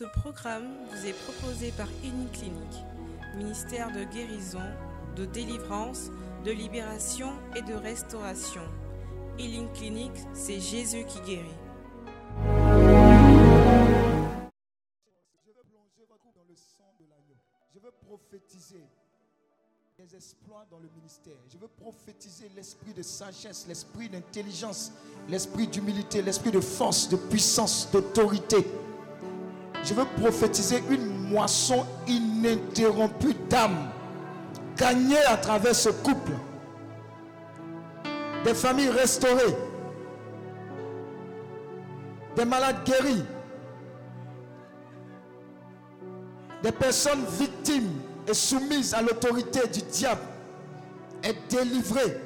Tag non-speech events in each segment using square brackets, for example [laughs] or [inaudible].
Ce programme vous est proposé par Clinique, ministère de guérison, de délivrance, de libération et de restauration. Healing Clinic, c'est Jésus qui guérit. Je veux plonger dans le sang de l'agneau. Je veux prophétiser les exploits dans le ministère. Je veux prophétiser l'esprit de sagesse, l'esprit d'intelligence, l'esprit d'humilité, l'esprit de force, de puissance, d'autorité. Je veux prophétiser une moisson ininterrompue d'âme gagnée à travers ce couple. Des familles restaurées. Des malades guéris. Des personnes victimes et soumises à l'autorité du diable est délivrées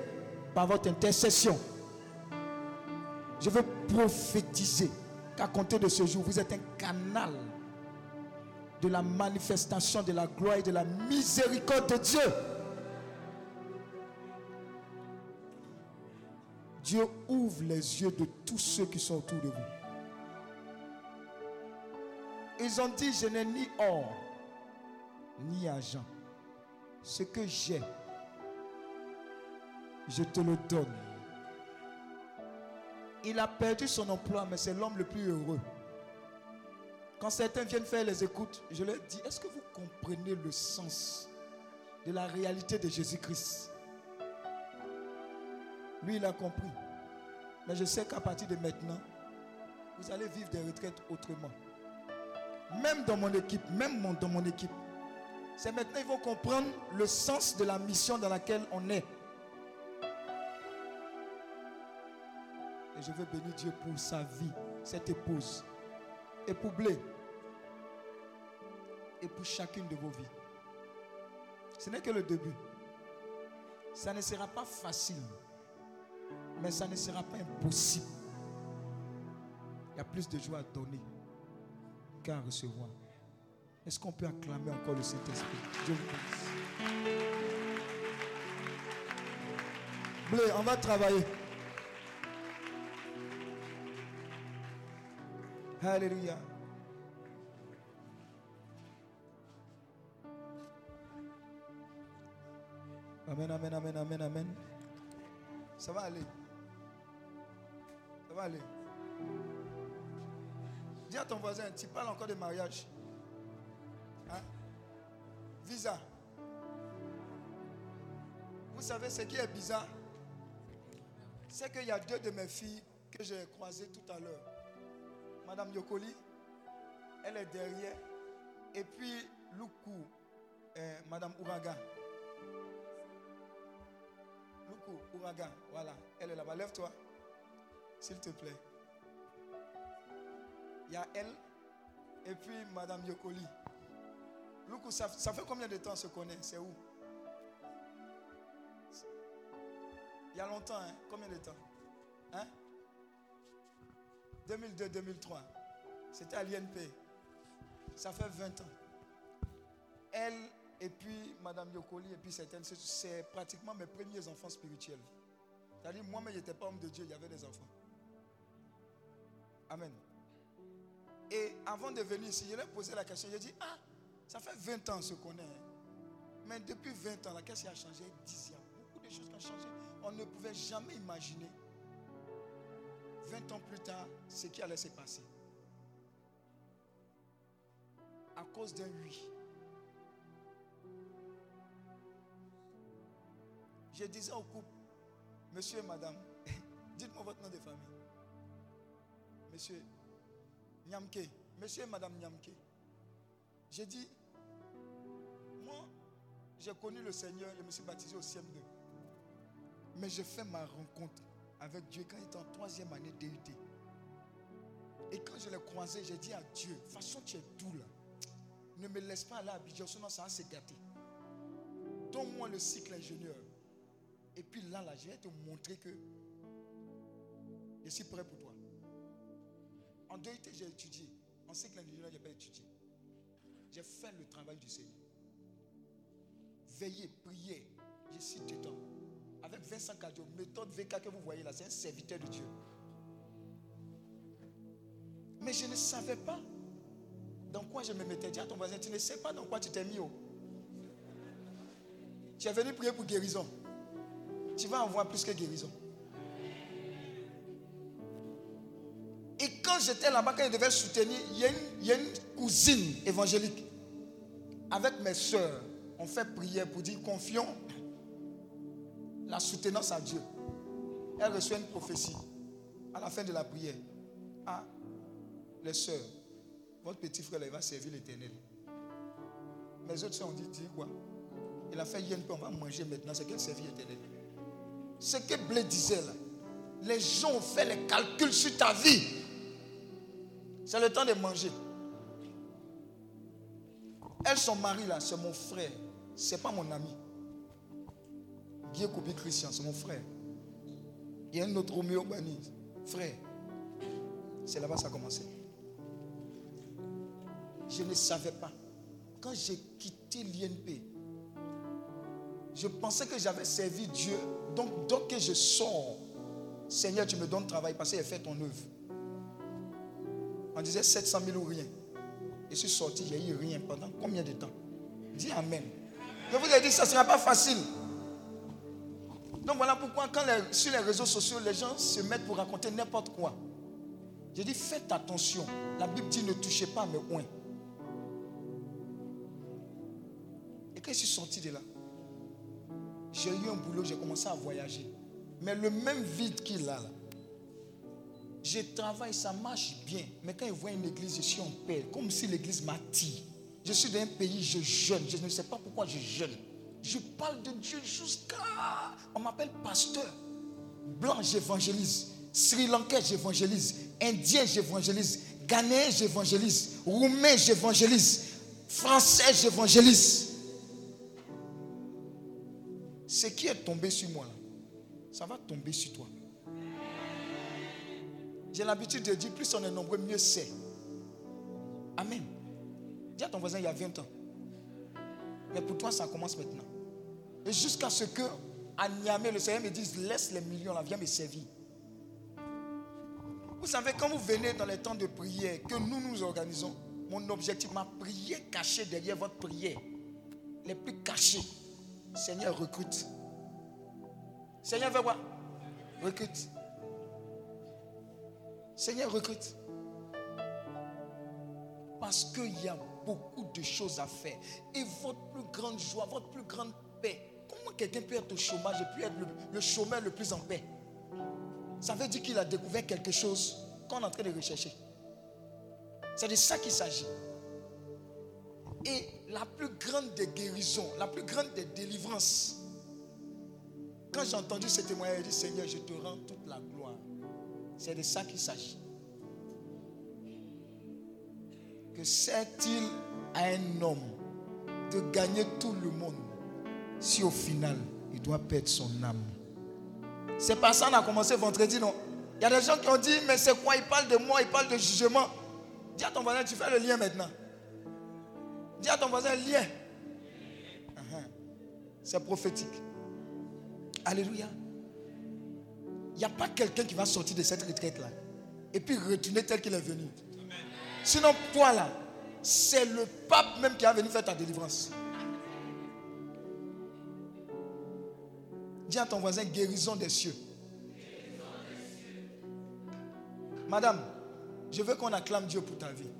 par votre intercession. Je veux prophétiser qu'à compter de ce jour, vous êtes un canal de la manifestation de la gloire et de la miséricorde de Dieu. Dieu ouvre les yeux de tous ceux qui sont autour de vous. Ils ont dit, je n'ai ni or, ni argent. Ce que j'ai, je te le donne. Il a perdu son emploi, mais c'est l'homme le plus heureux. Quand certains viennent faire les écoutes, je leur dis, est-ce que vous comprenez le sens de la réalité de Jésus-Christ? Lui, il a compris. Mais je sais qu'à partir de maintenant, vous allez vivre des retraites autrement. Même dans mon équipe, même dans mon équipe. C'est maintenant qu'ils vont comprendre le sens de la mission dans laquelle on est. je veux bénir Dieu pour sa vie, cette épouse. Et pour Blé. Et pour chacune de vos vies. Ce n'est que le début. Ça ne sera pas facile. Mais ça ne sera pas impossible. Il y a plus de joie à donner qu'à recevoir. Est-ce qu'on peut acclamer encore le Saint-Esprit? Dieu vous bénisse. Blé, on va travailler. Alléluia. Amen, amen, amen, amen, amen. Ça va aller. Ça va aller. Dis à ton voisin, tu parles encore de mariage. Hein? Visa. Vous savez ce qui est bizarre? C'est qu'il y a deux de mes filles que j'ai croisées tout à l'heure. Madame Yokoli, elle est derrière. Et puis Luku, euh, Madame Ouraga. Luku, Ouraga, voilà. Elle est là-bas. Lève-toi, s'il te plaît. Il y a elle et puis Madame Yokoli. Ça, ça fait combien de temps on se connaît? C'est où? Il y a longtemps, hein? Combien de temps? Hein? 2002-2003. C'était à l'INP. Ça fait 20 ans. Elle et puis Madame Yokoli et puis certaines, c'est pratiquement mes premiers enfants spirituels. C'est-à-dire, moi-même, je n'étais pas homme de Dieu, il y avait des enfants. Amen. Et avant de venir ici, je lui ai posé la question. J'ai dit, ah, ça fait 20 ans ce qu'on est. Hein. Mais depuis 20 ans, la question a changé 10 ans. Beaucoup de choses ont changé. On ne pouvait jamais imaginer 20 ans plus tard, ce qui allait se passer. À cause d'un oui. Je disais au couple, monsieur et madame, [laughs] dites-moi votre nom de famille. Monsieur Nyamke, monsieur et madame Nyamke. J'ai dit, moi, j'ai connu le Seigneur, je me suis baptisé au CM2. Mais j'ai fait ma rencontre avec Dieu quand il était en troisième année DUT. Et quand je l'ai croisé, j'ai dit à Dieu, façon tu es doux là. Ne me laisse pas aller à Abidjan, sinon ça va se gâter. Donne-moi le cycle ingénieur. Et puis là, là, je vais te montrer que je suis prêt pour toi. En DUT, j'ai étudié. En cycle ingénieur, je n'ai pas étudié. J'ai fait le travail du Seigneur. Veillez, priez. Je suis dedans avec Vincent Cadio, méthode VK que vous voyez là, c'est un serviteur de Dieu. Mais je ne savais pas Dans quoi je me mettais Dis à ton voisin, tu ne sais pas dans quoi tu t'es mis. Oh. Tu es venu prier pour guérison. Tu vas en voir plus que guérison. Et quand j'étais là-bas, quand je devais soutenir, il y, une, il y a une cousine évangélique. Avec mes soeurs, on fait prière pour dire confions la soutenance à Dieu. Elle reçoit une prophétie à la fin de la prière. Ah, les soeurs, votre petit frère il va servir l'éternel. Mes autres soeurs ont dit, dis quoi? Il a fait yen, on va manger maintenant, c'est qu'elle servir l'éternel. Ce que Blé disait là, les gens ont fait les calculs sur ta vie. C'est le temps de manger. Elle, son mari là, c'est mon frère. C'est pas mon ami. Guy Koubi Christian, c'est mon frère. Il y a un autre Roméo Bani, frère. C'est là-bas que ça a commencé. Je ne savais pas. Quand j'ai quitté l'INP, je pensais que j'avais servi Dieu. Donc, dès que je sors, Seigneur, tu me donnes travail parce qu'il fait ton œuvre. On disait 700 000 ou rien. Je suis sorti, j'ai eu rien pendant combien de temps? Dis Amen. Je vous ai dit, ça ne sera pas facile. Donc voilà pourquoi quand sur les réseaux sociaux, les gens se mettent pour raconter n'importe quoi. Je dis, faites attention. La Bible dit, ne touchez pas mes oins. Et quand je suis sorti de là, j'ai eu un boulot, j'ai commencé à voyager. Mais le même vide qu'il a là, je travaille, ça marche bien. Mais quand je vois une église, je suis en paix. Comme si l'église m'attire. Je suis dans un pays, je jeûne. Je ne sais pas pourquoi je jeûne. Je parle de Dieu jusqu'à. On m'appelle pasteur. Blanc, j'évangélise. Sri Lankais, j'évangélise. Indien, j'évangélise. Ghanéen, j'évangélise. Roumain, j'évangélise. Français, j'évangélise. Ce qui est tombé sur moi, ça va tomber sur toi. J'ai l'habitude de dire, plus on est nombreux, mieux c'est. Amen. Dis à ton voisin, il y a 20 ans. Mais pour toi, ça commence maintenant. Et jusqu'à ce que, à Niamey, le Seigneur me dise, laisse les millions là, viens me servir. Vous savez, quand vous venez dans les temps de prière que nous nous organisons, mon objectif, ma prière cachée derrière votre prière, les plus cachés, Seigneur recrute. Seigneur veut quoi? Recrute. Seigneur recrute. Parce qu'il y a beaucoup de choses à faire. Et votre plus grande joie, votre plus grande paix. Quelqu'un peut être au chômage et puis être le, chômeur le plus en paix Ça veut dire qu'il a découvert quelque chose qu'on est en train de rechercher. C'est de ça qu'il s'agit. Et la plus grande des guérisons, la plus grande des délivrances, quand j'ai entendu ce témoignage, j'ai dit Seigneur, je te rends toute la gloire. C'est de ça qu'il s'agit. Que sert-il à un homme de gagner tout le monde si au final il doit perdre son âme C'est pas ça qu'on a commencé vendredi, non? Il y a des gens qui ont dit, mais c'est quoi? Il parle de moi, il parle de jugement. Dis à ton voisin, tu fais le lien maintenant. Dis à ton voisin, lien. Uh-huh. C'est prophétique. Alléluia. Il n'y a pas quelqu'un qui va sortir de cette retraite-là et puis retourner tel qu'il est venu. Sinon, toi là, c'est le pape même qui a venu faire ta délivrance. À ton voisin, guérison des cieux. Madame, je veux qu'on acclame Dieu pour ta vie.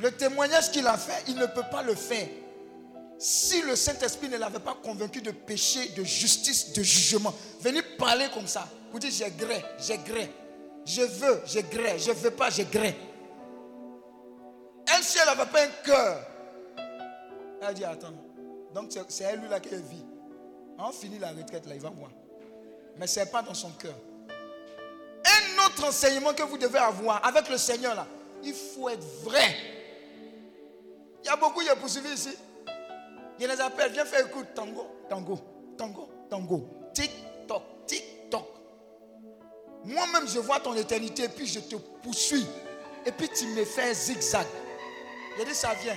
Le témoignage qu'il a fait, il ne peut pas le faire. Si le Saint-Esprit ne l'avait pas convaincu de péché, de justice, de jugement, venir parler comme ça, pour dire j'ai gré, j'ai gré, je veux, j'ai gré, je veux pas, j'ai gré. Elle, si elle n'avait pas un cœur, elle dit attends, donc c'est elle là qui vit. On finit la retraite là, il va voir. Mais ce n'est pas dans son cœur. Un autre enseignement que vous devez avoir avec le Seigneur là, il faut être vrai. Il y a beaucoup est poursuivi ici. Il les appelle, viens faire écoute, tango, tango, tango, tango, tic-toc. Moi-même, je vois ton éternité, puis je te poursuis. Et puis tu me fais zigzag. Il dit, ça vient.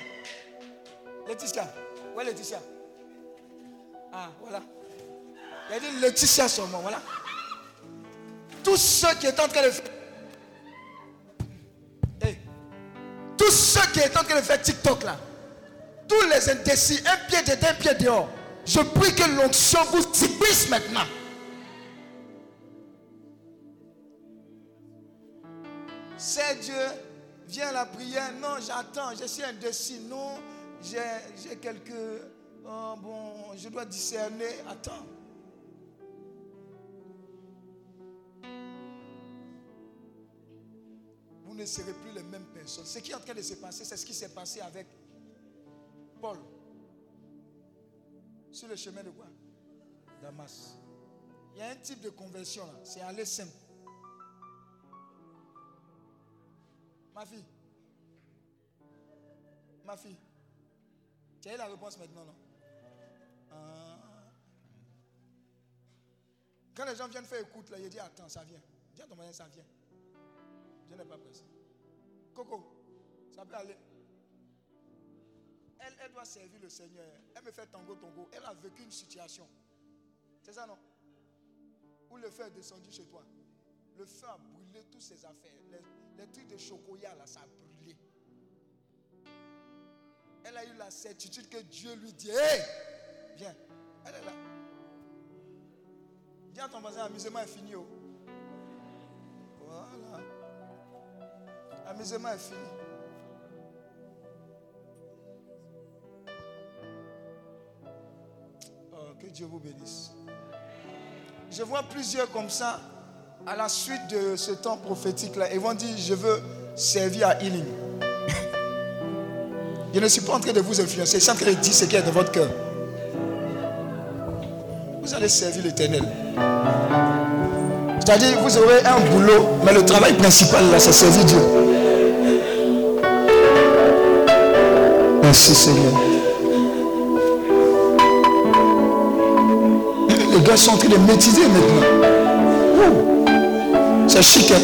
Laetitia, où est Laetitia Ah, voilà. Il a dit Laetitia moi, voilà. Tous ceux qui étaient en train de faire. tous ceux qui étaient en train de faire TikTok là, tous les indécis, un pied dedans, un pied dehors, je prie que l'onction vous puisse maintenant. C'est Dieu, viens la prière. Non, j'attends, je suis indécis. Non, j'ai quelques. Oh, bon, je dois discerner. Attends. Vous ne serez plus les mêmes personnes. Ce qui est en train de se passer, c'est ce qui s'est passé avec Paul. Sur le chemin de quoi? Damas. Il y a un type de conversion là. C'est aller simple. Ma fille. Ma fille. Tu as eu la réponse maintenant, non? Ah. Quand les gens viennent faire écoute, là, il dit Attends, ça vient. Dis à ton moyen, ça vient. Je n'ai pas pressé. Coco, ça peut aller. Elle, elle doit servir le Seigneur. Elle me fait tango tango. Elle a vécu une situation. C'est ça, non? Où le feu est descendu chez toi. Le feu a brûlé toutes ses affaires. Les, trucs de chocolat, là, ça a brûlé. Elle a eu la certitude que Dieu lui dit Hé, viens. Elle est là. Dis à ton voisin Amusement est fini. Oh. Voilà. Amusement est fini. Oh, que Dieu vous bénisse. Je vois plusieurs comme ça à la suite de ce temps prophétique-là. Ils vont dire, je veux servir à healing. [laughs] je ne suis pas en train de vous influencer. Je suis en train de dire ce qui est dans votre cœur. Vous allez servir l'éternel. C'est-à-dire, vous aurez un boulot, mais le travail principal là, c'est servir Dieu. Merci Seigneur. Les gars sont en train de métiser maintenant. C'est chic. Hein?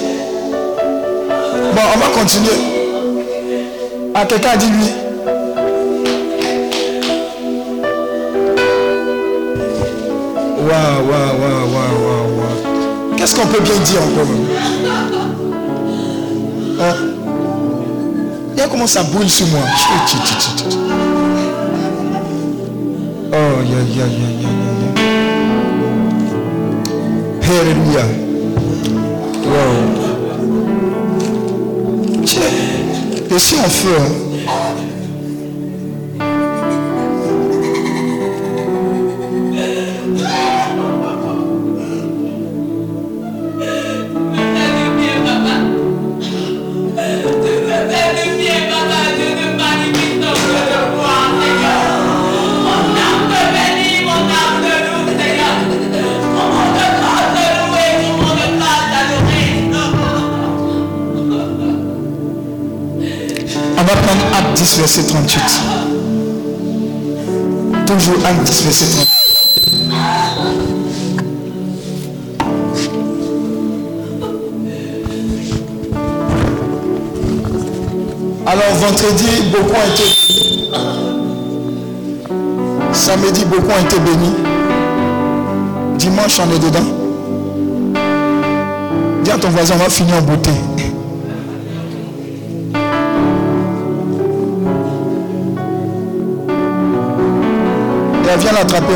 Bon, on va continuer. Ah, quelqu'un dit lui. Waouh, waouh, waouh, waouh, waouh. Qu'est-ce qu'on peut bien dire encore hein? Regarde comment ça brûle sur moi? Oh, ya, ya, ya, ya, ya. Alléluia. Wow. Et si on fait... Hein? 10, verset 38. Toujours Acte 10, verset 38. Alors vendredi, beaucoup ont été Samedi, beaucoup ont été bénis. Dimanche, on est dedans. Dis à ton voisin, on va finir en beauté. Viens l'attraper.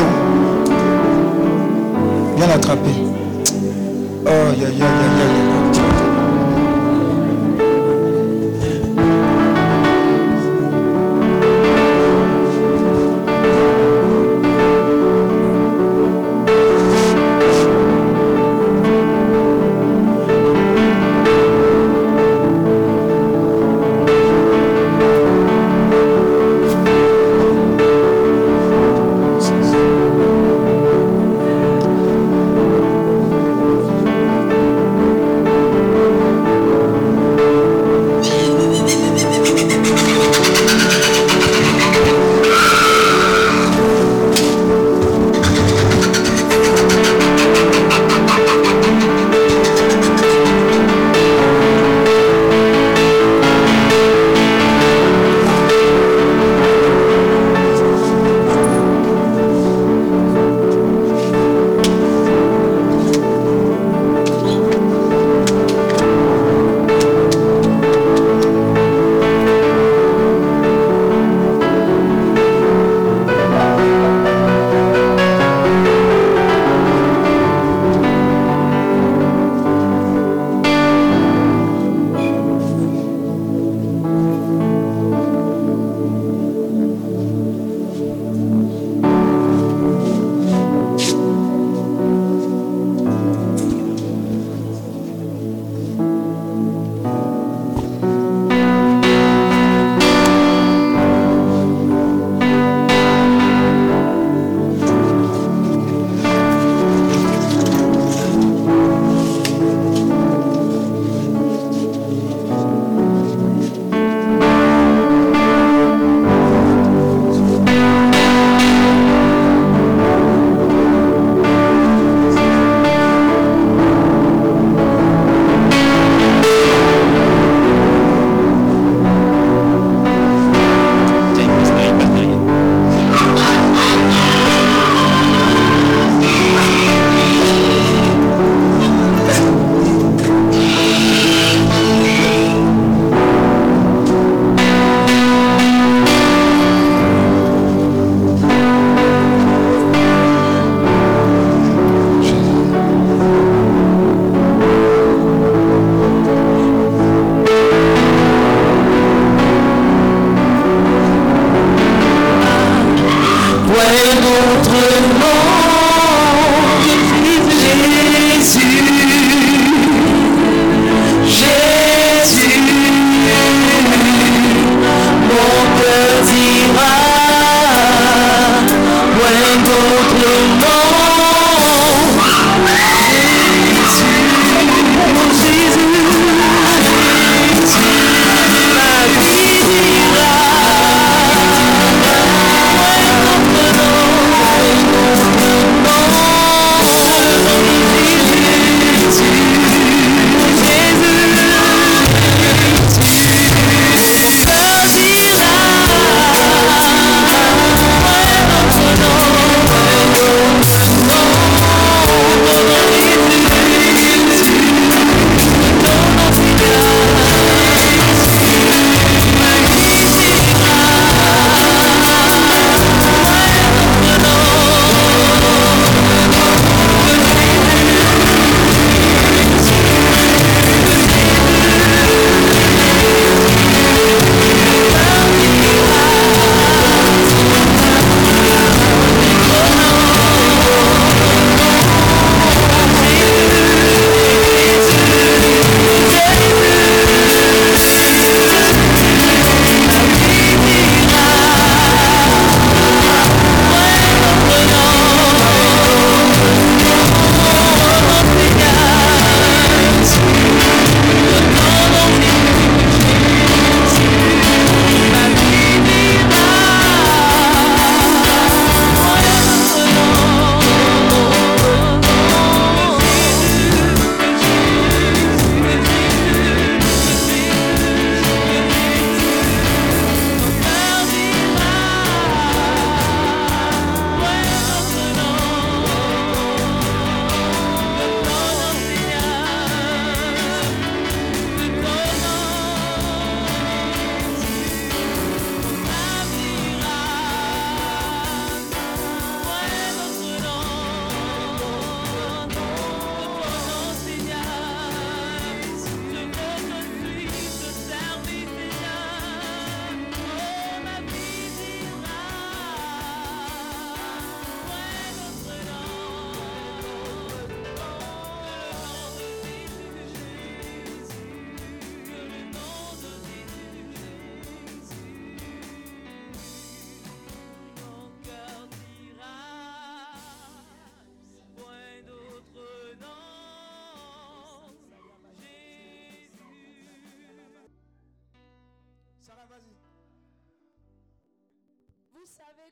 Viens l'attraper. Oh,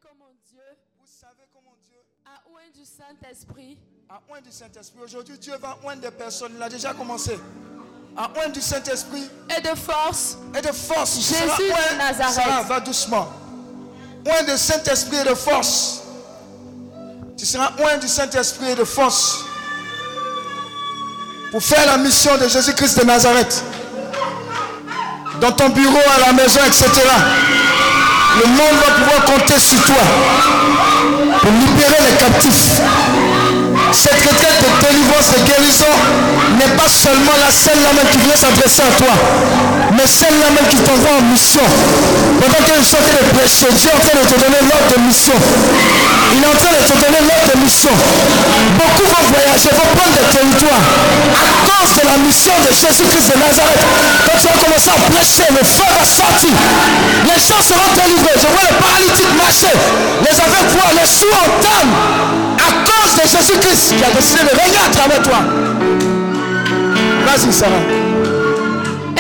ya, ya, ya, ya, ya. Saint-Esprit. À oint du Saint-Esprit. Aujourd'hui, Dieu va oindre des personnes. Il a déjà commencé. À oint du Saint-Esprit. Et de force. Et de force. Jésus de Nazareth. Ça va doucement. Oint du Saint-Esprit et de force. Tu seras oint du Saint-Esprit et de force. Pour faire la mission de Jésus-Christ de Nazareth. Dans ton bureau, à la maison, etc. Le monde va pouvoir compter sur toi pour libérer les captifs. Cette retraite de délivrance, de guérison n'est pas seulement la scène là même qui vient s'adresser à toi, mais celle là même qui t'envoie en mission. Pendant que je de prêcher, Dieu est en train de te donner l'ordre de mission. Il est en train de te donner l'ordre de mission. Beaucoup vont voyager, vont prendre des territoires à cause de la mission de Jésus-Christ de Nazareth. Quand tu vas commencer à prêcher, le feu va sortir. Les gens seront délivrés. Je vois les paralytiques marcher, les aveugles les sourds entendre à cause de Jésus-Christ qui a décidé de régner à travers toi. Vas-y, Sarah.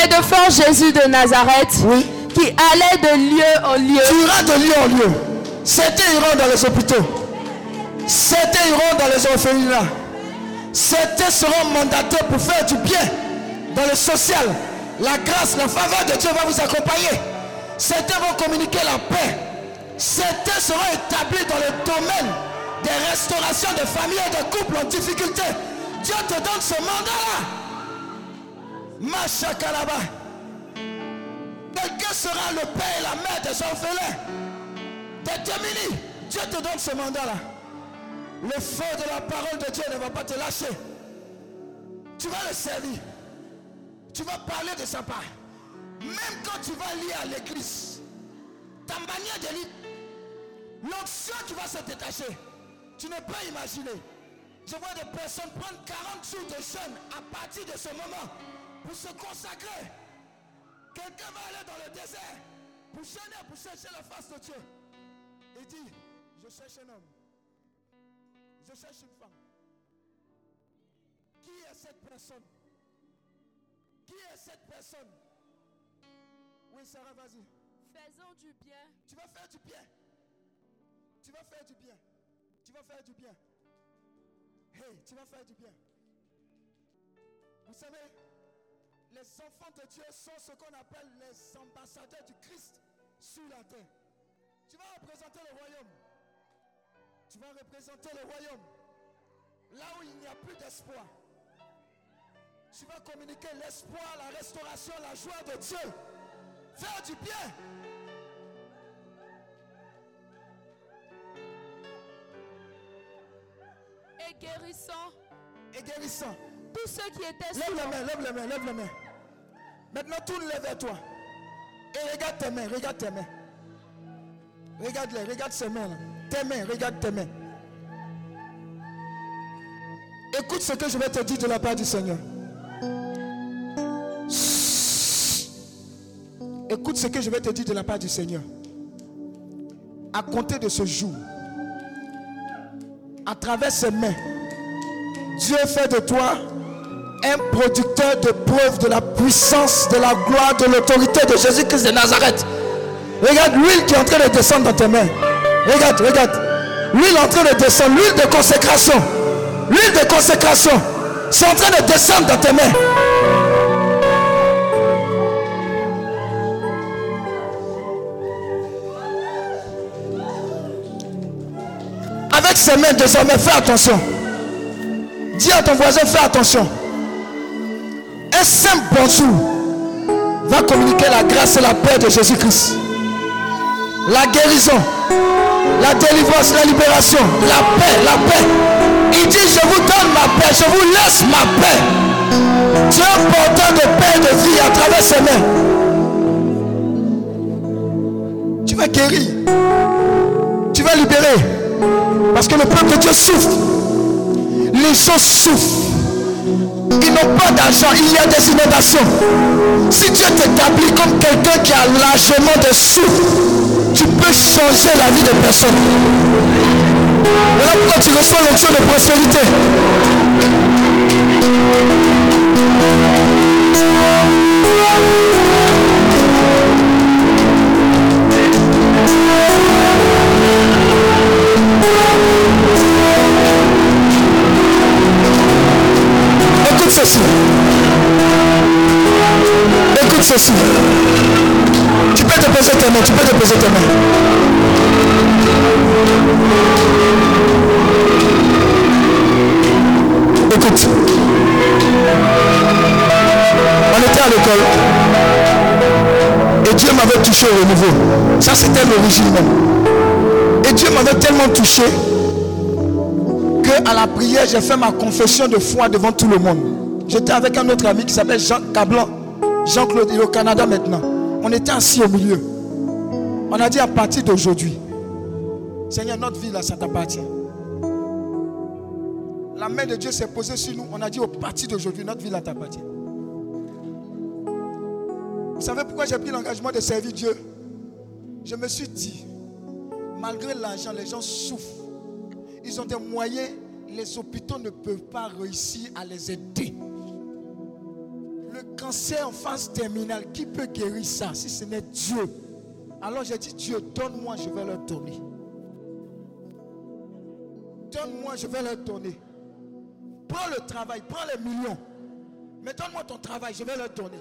Et de faire Jésus de Nazareth, oui. qui allait de lieu en lieu. Tu iras de lieu en lieu. Certains iront dans les hôpitaux. Certains iront dans les orphelinats. Certains seront mandatés pour faire du bien dans le social. La grâce, la faveur de Dieu va vous accompagner. Certains vont communiquer la paix. Certains seront établis dans le domaine des restaurations de familles et de couples en difficulté. Dieu te donne ce mandat-là. Machakalaba. Quelqu'un sera le père et la mère des orphelins, des démunis. Dieu te donne ce mandat-là. Le feu de la parole de Dieu ne va pas te lâcher. Tu vas le servir. Tu vas parler de sa part. Même quand tu vas lire à l'église, ta manière de lire, l'onction qui va se détacher. Tu ne peux imaginer. Je vois des personnes prendre 40 jours de jeûne à partir de ce moment pour se consacrer. Quelqu'un va aller dans le désert pour jeûner, pour chercher la face de Dieu. Et dit, je cherche un homme. Dieu sont ce qu'on appelle les ambassadeurs du Christ sur la terre. Tu vas représenter le royaume. Tu vas représenter le royaume. Là où il n'y a plus d'espoir. Tu vas communiquer l'espoir, la restauration, la joie de Dieu. Faire du bien. Et guérissons Et guérissant. tous ceux qui étaient Lève sous les mains, lève les mains, lève les mains. Maintenant, tourne-les vers toi. Et regarde tes mains, regarde tes mains. Regarde-les, regarde ces mains. là. Tes mains, regarde tes mains. Écoute ce que je vais te dire de la part du Seigneur. Écoute ce que je vais te dire de la part du Seigneur. À compter de ce jour, à travers ses mains, Dieu fait de toi un producteur de preuve de la puissance, de la gloire, de l'autorité de Jésus-Christ de Nazareth. Regarde l'huile qui est en train de descendre dans tes mains. Regarde, regarde. L'huile en train de descendre, l'huile de consécration. L'huile de consécration. C'est en train de descendre dans tes mains. Avec ses mains désormais, fais attention. Dis à ton voisin, fais attention. Un simple bonjour va communiquer la grâce et la paix de Jésus-Christ. La guérison, la délivrance, la libération, la paix, la paix. Il dit, je vous donne ma paix, je vous laisse ma paix. Un porteur de paix et de vie à travers ses mains. Tu vas guérir. Tu vas libérer. Parce que le peuple de Dieu souffre. Les gens souffrent. Ils n'ont pas d'argent, il y a des inondations. Si Dieu t'établit comme quelqu'un qui a largement de sous, tu peux changer la vie de personnes. Voilà pourquoi tu reçois l'onction de prospérité. Écoute ceci. Écoute ceci. Tu peux te poser tes mains, tu peux te poser tes mains. Écoute. On était à l'école. Et Dieu m'avait touché au niveau. Ça, c'était l'origine. Et Dieu m'avait tellement touché que à la prière, j'ai fait ma confession de foi devant tout le monde. J'étais avec un autre ami qui s'appelle Jean Cablan. Jean-Claude, il est au Canada maintenant. On était assis au milieu. On a dit à partir d'aujourd'hui, Seigneur, notre vie là, ça t'appartient. La main de Dieu s'est posée sur nous. On a dit au partir d'aujourd'hui, notre vie là t'appartient. Vous savez pourquoi j'ai pris l'engagement de servir Dieu? Je me suis dit, malgré l'argent, les gens souffrent. Ils ont des moyens, les hôpitaux ne peuvent pas réussir à les aider. Le cancer en phase terminale, qui peut guérir ça si ce n'est Dieu? Alors j'ai dit, Dieu, donne-moi, je vais leur donner. Donne-moi, je vais leur donner. Prends le travail, prends les millions. Mais donne-moi ton travail, je vais leur donner.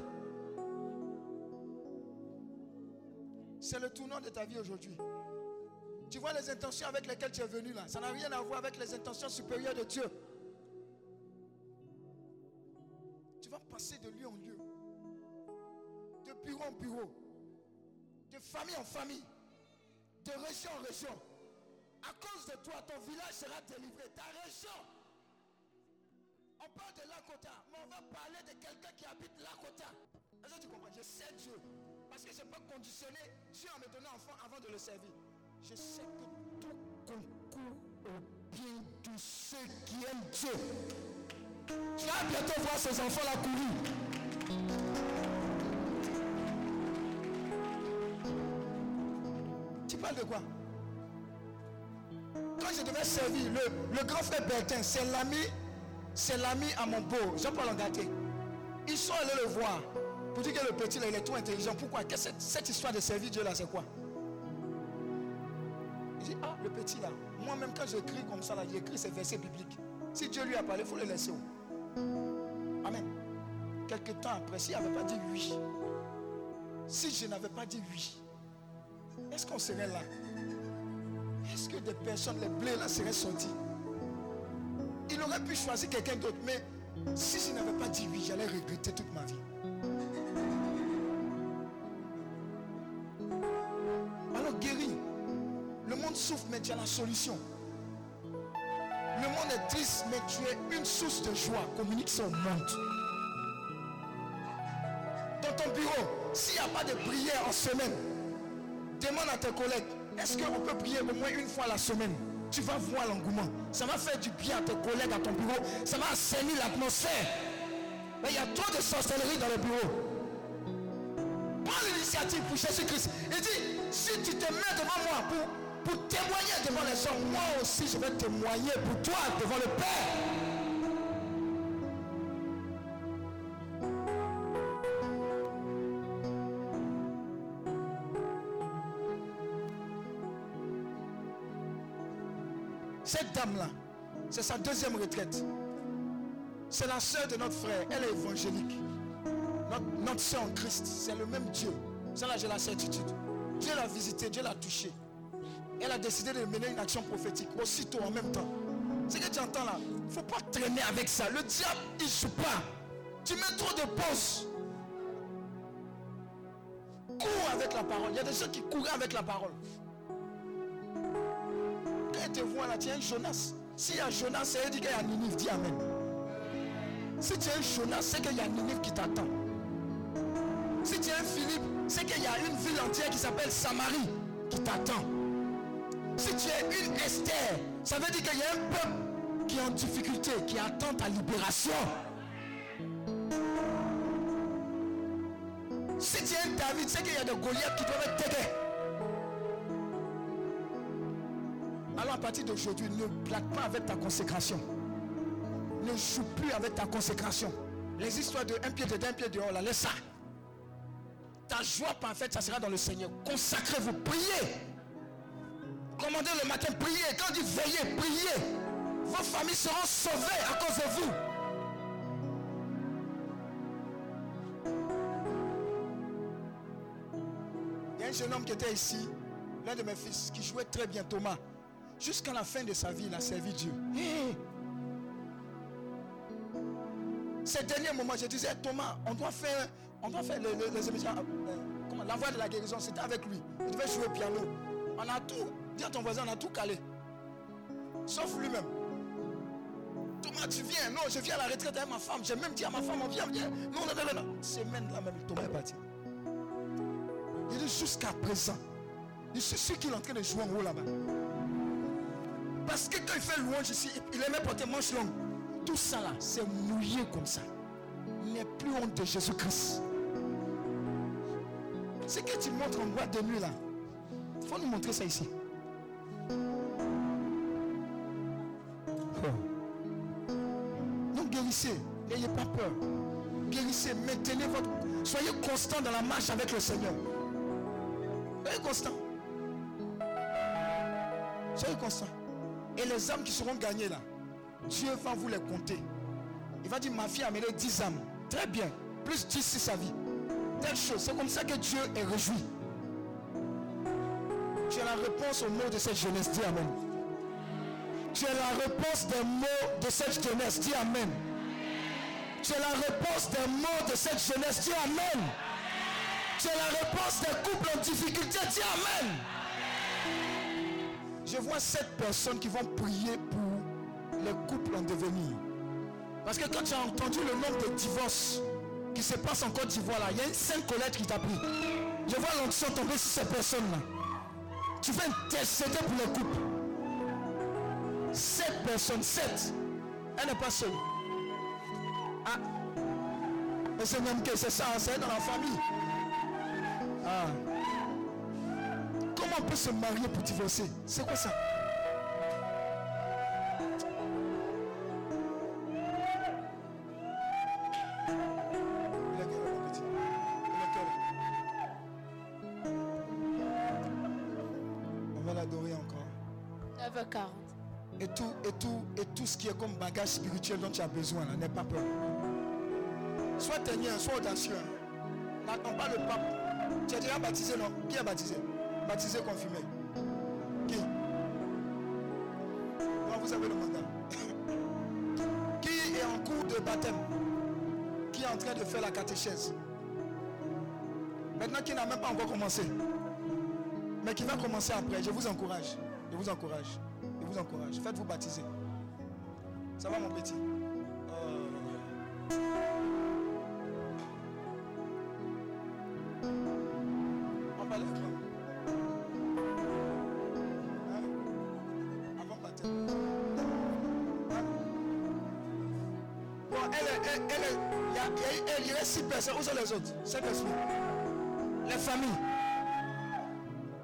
C'est le tournant de ta vie aujourd'hui. Tu vois les intentions avec lesquelles tu es venu là. Ça n'a rien à voir avec les intentions supérieures de Dieu. Tu vas passer de lieu en lieu. De bureau en bureau. De famille en famille. De région en région. À cause de toi, ton village sera délivré. Ta région. Ceux qui aiment Dieu. Tu vas bientôt voir ces enfants-là courir. Tu parles de quoi? Quand je devais servir, le, grand frère Bertin, c'est l'ami, c'est l'ami à mon beau, Jean-Paul Angaté. Ils sont allés le voir pour dire que le petit là, il est trop intelligent. Pourquoi? Cette, cette histoire de servir Dieu là, c'est quoi? Ah, le petit là, moi-même quand j'écris comme ça là, j'écris ces versets bibliques. Si Dieu lui a parlé, il faut le laisser. Amen. Quelque temps après, s'il n'avait pas dit oui, si je n'avais pas dit oui, est-ce qu'on serait là? Est-ce que des personnes, les blés là, seraient sortis Il aurait pu choisir quelqu'un d'autre, mais si je n'avais pas dit oui, j'allais regretter toute ma vie. Tu as la solution. Le monde est triste, mais tu es une source de joie. Communique son monde. Dans ton bureau, s'il n'y a pas de prière en semaine, demande à tes collègues, est-ce qu'on peut prier au moins une fois la semaine? Tu vas voir l'engouement. Ça va faire du bien à tes collègues, à ton bureau. Ça va assainir l'atmosphère. Mais il y a trop de sorcellerie dans le bureau. Prends l'initiative pour Jésus-Christ. Il dit, si tu te mets devant moi pour pour témoigner devant les hommes, moi aussi je vais témoigner pour toi devant le Père. Cette dame-là, c'est sa deuxième retraite. C'est la soeur de notre frère. Elle est évangélique. Notre, notre en Christ, c'est le même Dieu. Ça là, j'ai la certitude. Dieu l'a visité, Dieu l'a touché elle a décidé de mener une action prophétique aussitôt en même temps. Ce que tu entends là, il ne faut pas traîner avec ça. Le diable, il joue pas. Tu mets trop de pauses. Cours avec la parole. Il y a des gens qui courent avec la parole. Quand ils te voient là, tu es un Jonas. S'il y a Jonas, c'est dit qu'il y a Ninive. Dis Amen. Si tu es un Jonas, c'est qu'il y a Ninive qui t'attend. Si tu es un Philippe, c'est qu'il y a une ville entière qui s'appelle Samarie qui t'attend. Si tu es une Esther, ça veut dire qu'il y a un peuple qui est en difficulté, qui attend ta libération. Si tu es un David, c'est qu'il y a des Goliaths qui doivent t'aider. Alors à partir d'aujourd'hui, ne plaque pas avec ta consécration. Ne joue plus avec ta consécration. Les histoires de un pied dedans, un pied dehors, là, laisse ça. Ta joie parfaite, ça sera dans le Seigneur. Consacrez-vous, priez. Commandez le matin, priez. Quand dit veillez, priez. Vos familles seront sauvées à cause de vous. Il y a un jeune homme qui était ici, l'un de mes fils, qui jouait très bien, Thomas. Jusqu'à la fin de sa vie, il a servi Dieu. Ces derniers moments, je disais, Thomas, on doit faire, on faire les, émissions. Euh, la voix de la guérison, c'était avec lui. Il devait jouer au piano. On a tout Dis à ton voisin, on a tout calé. Sauf lui-même. Thomas, tu viens. Non, je viens à la retraite avec ma femme. J'ai même dit à ma femme, on vient, viens. Non, non, non, non. Semaine là même, Thomas est parti. Il dit jusqu'à présent, je suis sûr qu'il est en train de jouer en haut là-bas. Parce que quand il fait louange ici, il aimait porter manche longue. Tout ça là, c'est mouillé comme ça. Il n'est plus honte de Jésus-Christ. Ce que tu montres en boîte de nuit là, il faut nous montrer ça ici. Guérissez, n'ayez pas peur. Guérissez, maintenez votre... Soyez constant dans la marche avec le Seigneur. Soyez constant. Soyez constant. Et les âmes qui seront gagnées là, Dieu va vous les compter. Il va dire, ma fille a mené 10 âmes. Très bien. Plus 10 c'est sa vie. Telle chose. C'est comme ça que Dieu est réjoui. Tu as la réponse au mot de cette jeunesse. Dis Amen. Tu as la réponse des mots de cette jeunesse. Dis Amen. Tu as la réponse des mots de cette jeunesse. Dis Amen. Tu as la réponse des couples en difficulté. Dis Amen. Je vois sept personnes qui vont prier pour les couples en devenir. Parce que quand tu as entendu le nombre de divorces qui se passent en Côte d'Ivoire il y a une sainte collecte qui t'a pris. Je vois l'onction tomber sur ces personnes là. Tu vas intercéder pour le couple. Sept personnes, sept. Elle n'est pas seule. Mais c'est même que c'est ça, c'est dans la famille. Ah. Comment on peut se marier pour divorcer? C'est quoi ça? On va l'adorer encore. 9h40. Et tout, et tout, et tout ce qui est comme bagage spirituel dont tu as besoin, là, n'aie pas peur. Sois teigneur, sois audacieux. N'attends pas le pape. Tu es déjà baptisé, non? Qui est baptisé? Baptisé, confirmé. Qui? Non, vous avez le mandat. [laughs] qui est en cours de baptême? Qui est en train de faire la catéchèse? Maintenant, qui n'a même pas encore commencé mais qui va commencer après. Je vous encourage. Je vous encourage. Je vous encourage. Faites-vous baptiser. Ça va mon petit? Euh, il y a, six personnes. Où sont les autres Cinq esprits. Les familles.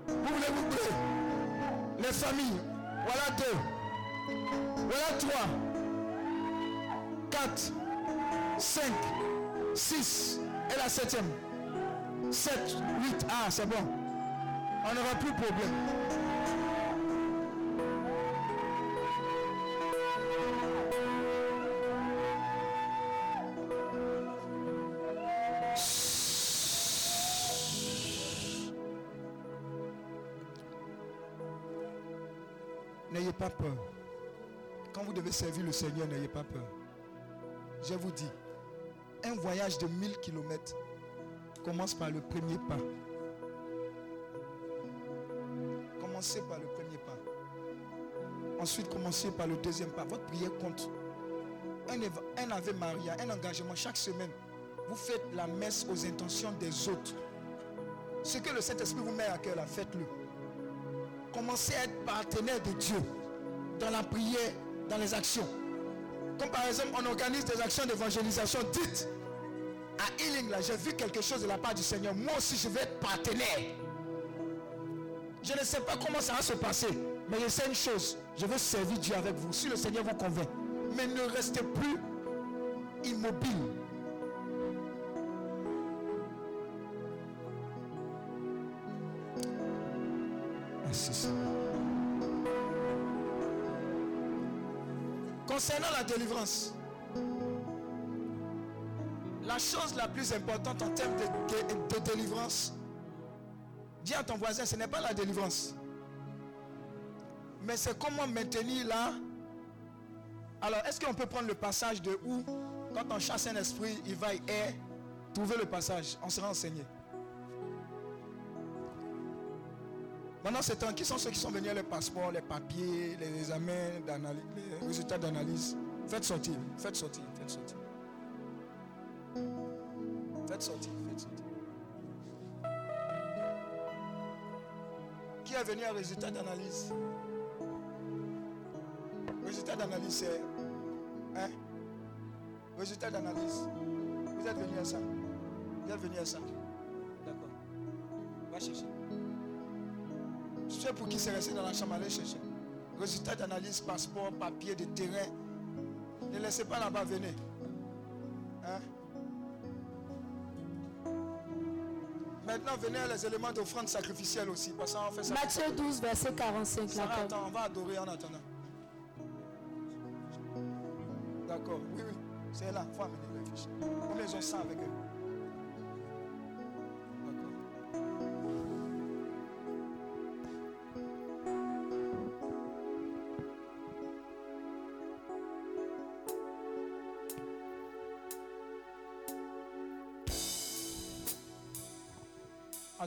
Vous voulez vous brûler Les familles. Voilà deux. Voilà trois. Quatre. Cinq. Six. Et la septième. Sept. Huit. Ah, c'est bon. On n'aura plus de problème. Servir le Seigneur, n'ayez pas peur. Je vous dis, un voyage de 1000 km commence par le premier pas. Commencez par le premier pas. Ensuite, commencez par le deuxième pas. Votre prière compte. Un, un Maria, un engagement chaque semaine. Vous faites la messe aux intentions des autres. Ce que le Saint-Esprit vous met à cœur, faites-le. Commencez à être partenaire de Dieu dans la prière, dans les actions. Comme par exemple, on organise des actions d'évangélisation. Dites à Healing, là, j'ai vu quelque chose de la part du Seigneur. Moi aussi, je vais être partenaire. Je ne sais pas comment ça va se passer, mais je sais une chose. Je veux servir Dieu avec vous, si le Seigneur vous convainc. Mais ne restez plus immobile. Concernant la délivrance, la chose la plus importante en termes de, délivrance, dis à ton voisin, ce n'est pas la délivrance. Mais c'est comment maintenir là. Alors, est-ce qu'on peut prendre le passage de où, quand on chasse un esprit, il va y est, trouver le passage, on sera enseigné. Maintenant, c'est temps. Qui sont ceux qui sont venus avec les passeports, les papiers, les examens, les résultats d'analyse? Faites sortir, faites sortir, faites sortir. Faites sortir, faites sortir. Qui est venu à résultat d'analyse? Résultat d'analyse, c'est. Hein? Résultat d'analyse. Vous êtes venu à ça Vous êtes venu à ça D'accord. Va chercher. Pour qui c'est resté dans la chambre, allez chercher. Résultat d'analyse, passeport, papier de terrain. Ne laissez pas là-bas, venez. Hein? Maintenant, venez à les éléments d'offrande sacrificielle aussi. Parce qu'on fait ça. Matthieu 12, verset 45. Sarah, attends, on va adorer en attendant. D'accord, oui, oui. C'est là, il faut amener les fiches. Combien ils ont ça avec eux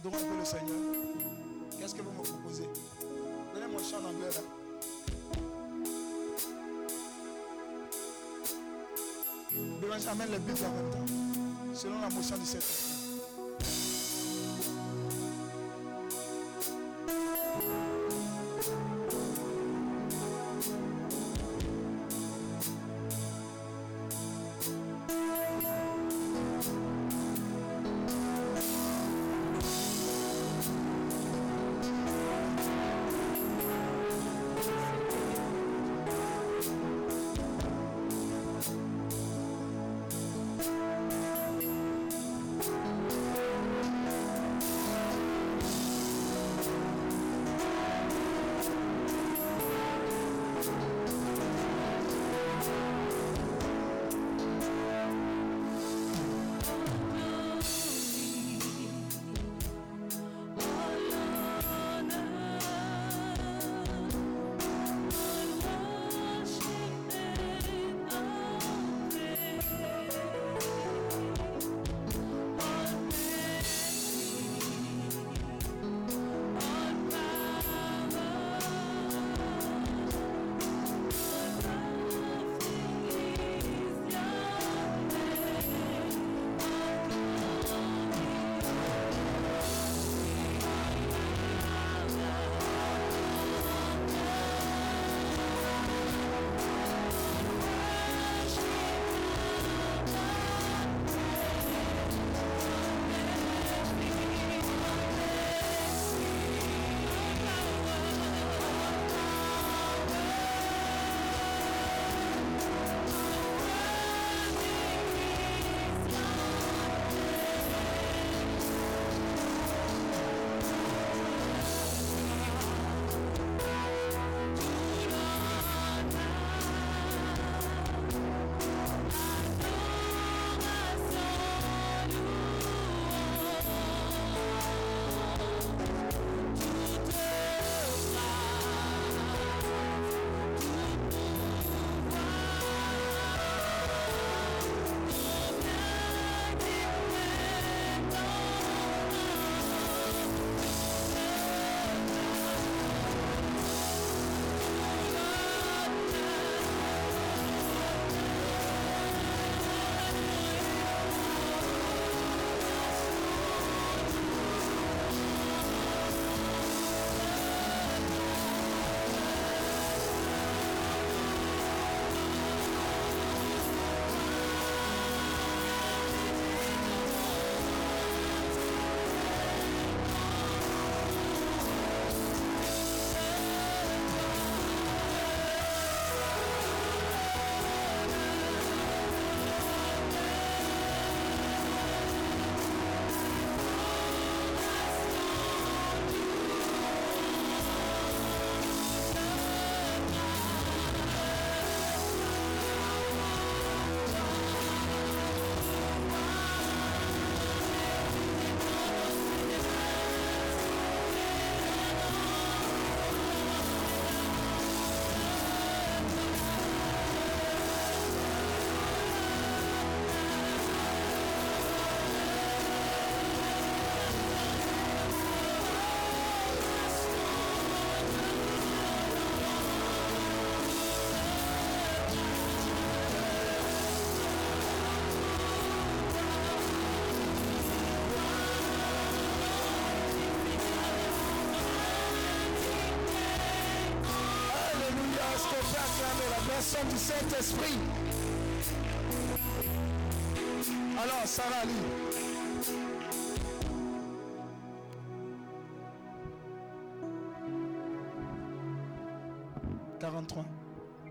adorons un peu le Seigneur. Qu'est-ce que vous me proposez? Donnez-moi chant en anglais là. Amène les Bibles en même temps, selon la motion du 7 du Saint-Esprit. Alors, Sarah lit.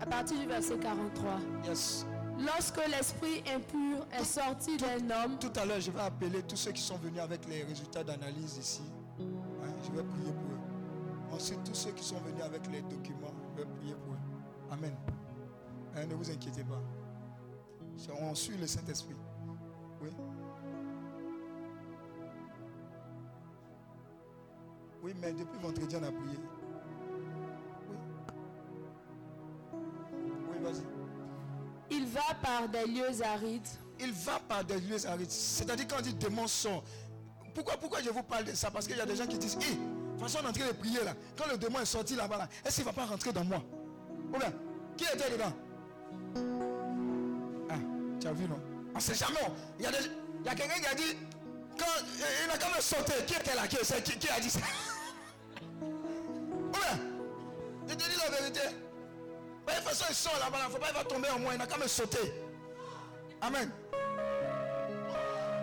À partir du verset 43. Yes. Lorsque l'esprit impur est sorti d'un homme. Tout à l'heure, je vais appeler tous ceux qui sont venus avec les résultats d'analyse ici. Hein, je vais prier pour eux. Ensuite, tous ceux qui sont venus avec les documents, je vais prier pour eux. Amen. Hein, ne vous inquiétez pas. On suit le Saint-Esprit. Oui. Oui, mais depuis vendredi, on a prié. Oui. Oui, vas-y. il va par des lieux arides il va par des lieux arides. C'est-à-dire quand on dit démon sort. Pourquoi, pourquoi je vous parle de ça? Parce qu'il y a des gens qui disent, hé, toute façon train de prier là. Quand le démon est sorti là-bas, là, est-ce qu'il ne va pas rentrer dans moi? Ou bien, qui était dedans? Tu vu non? On sait jamais. Il y a, a quelqu'un qui a dit, quand il a quand même sauté, qui était là qui, qui, qui a dit ça? Ou bien, je te dis la vérité. De toute façon, il sort là-bas, il ne faut pas il va tomber en moi, il a quand même sauté. Amen.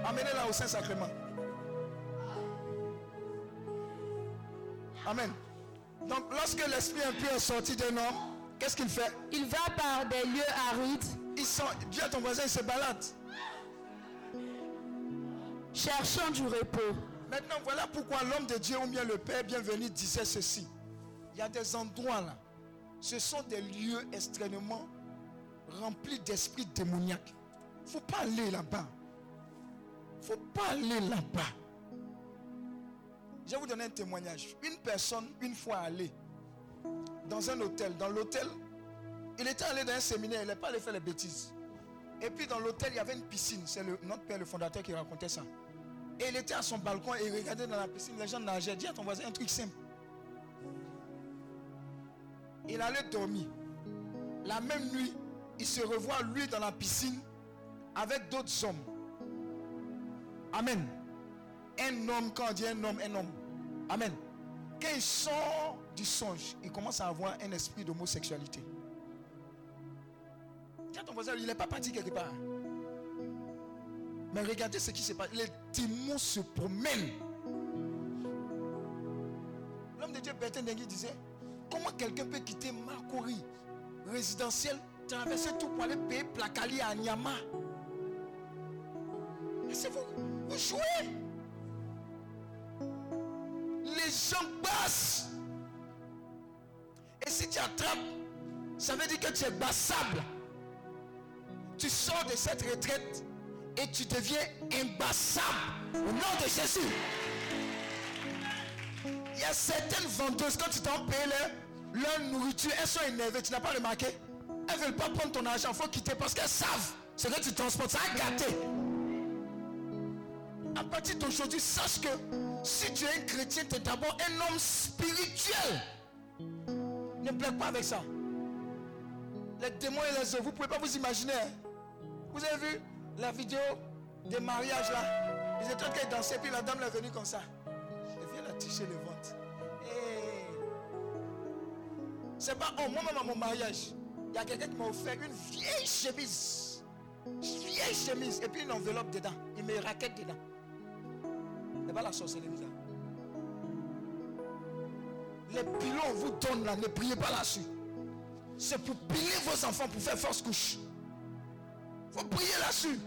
Amenez-la au Saint-Sacrement. Amen. Donc, lorsque l'esprit impur est sorti d'un homme, qu'est-ce qu'il fait? Il va par des lieux arides, Il sent, dis à ton voisin, il se balade. cherchant du repos. Maintenant, voilà pourquoi l'homme de Dieu ou bien le Père bienvenu disait ceci. Il y a des endroits là. Ce sont des lieux extrêmement remplis d'esprits démoniaques. Il ne faut pas aller là-bas. Il ne faut pas aller là-bas. Je vais vous donner un témoignage. Une personne, une fois allée dans un hôtel. Dans l'hôtel, il était allé dans un séminaire, il n'est pas allé faire les bêtises. Et puis dans l'hôtel, il y avait une piscine. C'est notre père, le fondateur, qui racontait ça. Et il était à son balcon et il regardait dans la piscine, les gens nageaient. Dis à ton voisin un truc simple. Il allait dormir. La même nuit, il se revoit lui dans la piscine avec d'autres hommes. Amen. Un homme, quand on dit un homme, un homme. Amen. Quand il sort du songe, il commence à avoir un esprit d'homosexualité. À ton voisin, il n'est pas parti quelque part. Mais regardez ce qui se passe. Les démons se promènent. L'homme de Dieu, Bertin Dengui, disait Comment quelqu'un peut quitter Makori, résidentiel, traverser tout pour aller payer Placali à Nyama c'est vous, vous jouez. Les gens passent. Et si tu attrapes, ça veut dire que tu es bassable. Tu sors de cette retraite et tu deviens imbassable au nom de Jésus. Il y a certaines vendeuses, quand tu t'en payes leur, nourriture, elles sont énervées. Tu n'as pas remarqué? Elles ne veulent pas prendre ton argent. Il faut quitter parce qu'elles savent ce que tu transportes. Ça a gâté. À partir d'aujourd'hui, sache que si tu es un chrétien, tu es d'abord un homme spirituel. Ne plaque pas avec ça. Les démons et les œuvres, vous ne pouvez pas vous imaginer. Vous avez vu la vidéo des mariages là? Ils étaient en train de danser, puis la dame est venue comme ça. Elle vient la toucher le ventre. Hey. C'est pas oh, moi-même à mon mariage. Il y a quelqu'un qui m'a offert une vieille chemise. Vieille chemise. Et puis une enveloppe dedans. Il met raquette dedans. C'est pas la sorcellerie ça. Les pilons on vous donne là, ne priez pas là-dessus. C'est pour piler vos enfants pour faire force couche. Faut prier là-dessus.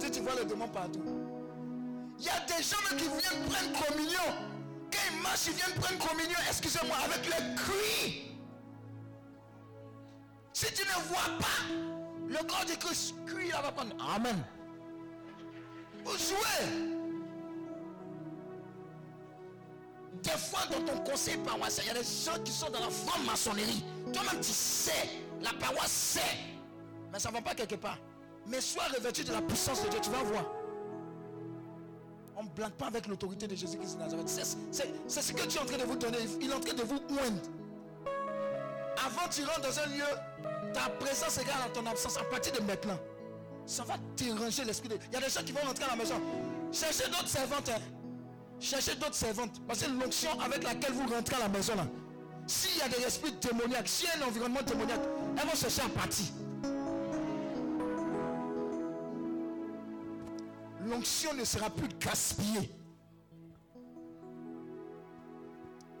Dit, tu vois les démons partout. Il y a des gens qui viennent prendre communion. Quand ils marchent, ils viennent prendre communion, excusez-moi, avec le cri. Si tu ne vois pas le corps de Christ, crie là va prendre. Amen. Vous jouez. Des fois, dans ton conseil paroissial, il y a des gens qui sont dans la franc-maçonnerie. Toi-même, tu sais, la paroisse sait, mais ça ne va pas quelque part. Mais sois revêtu de la puissance de Dieu, tu vas voir. On ne blague pas avec l'autorité de Jésus-Christ de Nazareth. C'est- ce que Dieu est en train de vous donner. Il est en train de vous oindre. Avant, tu rentres dans un lieu, ta présence égale à ton absence. À partir de maintenant, ça va déranger l'esprit de... Il y a des gens qui vont rentrer à la maison. Cherchez d'autres servantes. hein. Cherchez d'autres servantes. Parce que l'onction avec laquelle vous rentrez à la maison, là, S'il y a des esprits démoniaques, s'il y a un environnement démoniaque, elles vont chercher à partir. L'onction ne sera plus gaspillée.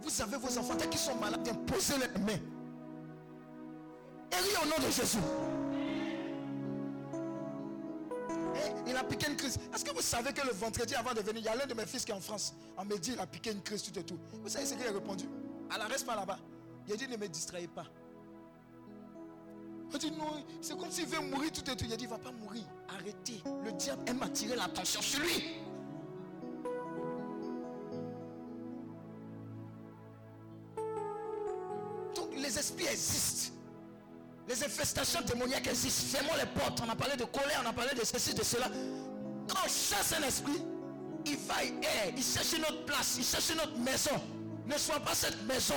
Vous avez vos enfants qui sont malades, posez les mains. Et au nom de Jésus. Et il a piqué une crise. Est-ce que vous savez que le vendredi avant de venir, il y a l'un de mes fils qui est en France. On me dit, il a piqué une crise, tout et tout. Vous savez ce qu'il a répondu? À la reste pas là-bas. Il a dit, ne me distrayez pas. Il dit, non, c'est comme s'il veut mourir, tout et tout. Il a dit, il ne va pas mourir. Arrêtez. Le diable aime attirer l'attention sur lui. Donc les esprits existent. Les infestations démoniaques existent. Fermons les portes. On a parlé de colère, on a parlé de ceci, de cela. Quand on chasse un esprit, il va y il cherche une autre place, il cherche une autre maison. Ne sois pas cette maison.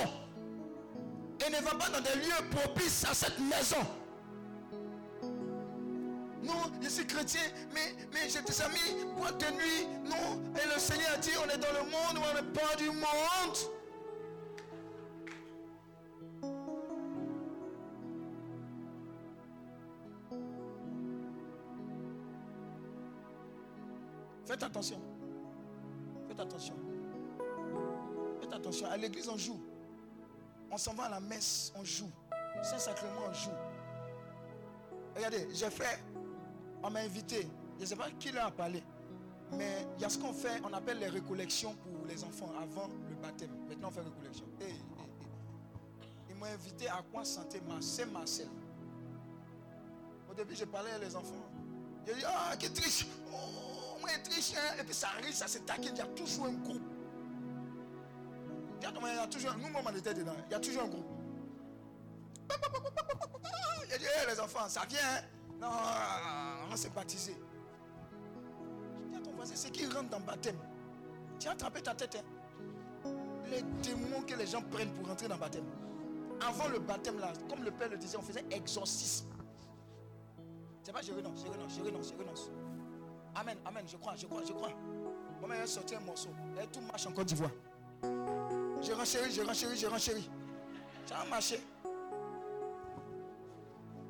Et ne va pas dans des lieux propices à cette maison. Non, je suis chrétien, mais, mais j'ai des amis, boîte de nuit. Non, et le Seigneur a dit, on est dans le monde, on n'est pas du monde. Faites attention. Faites attention. Faites attention. À l'église, on joue. On s'en va à la messe, on joue. Saint-Sacrement, on joue. Regardez, j'ai fait. On m'a invité. Je ne sais pas qui l'a a parlé. Mais il y a ce qu'on fait, on appelle les récollections pour les enfants avant le baptême. Maintenant, on fait récollection. Et, Ils m'ont invité à quoi santé? Saint-Marcel. Au début, j'ai parlé à les enfants. J'ai dit, ah, qui triche? Oh, moi, triche. Hein. Et puis ça arrive, ça se taquine. Il y a toujours un groupe. Il y a toujours, nous, on était dedans. Il y a toujours un groupe. Il a dit, hey, les enfants, ça vient. Hein. Non, on s'est baptisé. Je dis à ton voisin, c'est qui rentre dans le baptême. Tu as attrapé ta tête. Hein. Les démons que les gens prennent pour rentrer dans le baptême. Avant le baptême, là, comme le Père le disait, on faisait exorcisme. C'est pas, je renonce, je renonce, je renonce, je renonce. Amen, amen, je crois, je crois, je crois. Moi, je vais sortir un morceau. Tout marche en Côte d'Ivoire. Je renchéris, je renchéris, je renchéris. Ça a marché.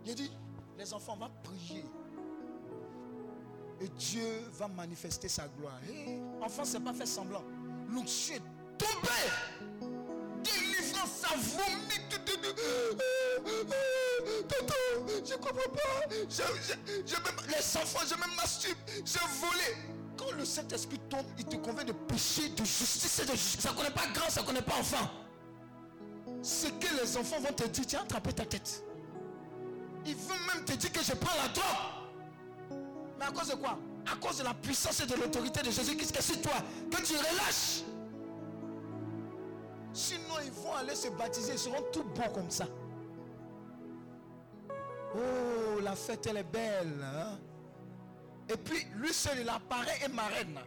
Il dit, les enfants vont prier. Et Dieu va manifester sa gloire. Hey, enfant, c'est pas fait semblant. L'onction est tombé. Délivrance, ça vomit. Tonton, je comprends pas. Je, je, les enfants, je me masturbe. Je volé. Quand le Saint-Esprit tombe, il te convainc de péché, de justice et de. Ça ne connaît pas grand, ça ne connaît pas enfant. Ce que les enfants vont te dire, tu as ta tête. Il veut même te dire que je prends la drogue. Mais à cause de quoi? À cause de la puissance et de l'autorité de Jésus-Christ qui est sur toi. Que tu relâches. Sinon, ils vont aller se baptiser. Ils seront tout bons comme ça. Oh, la fête, elle est belle. Hein? Et puis, lui seul, il apparaît et marraine.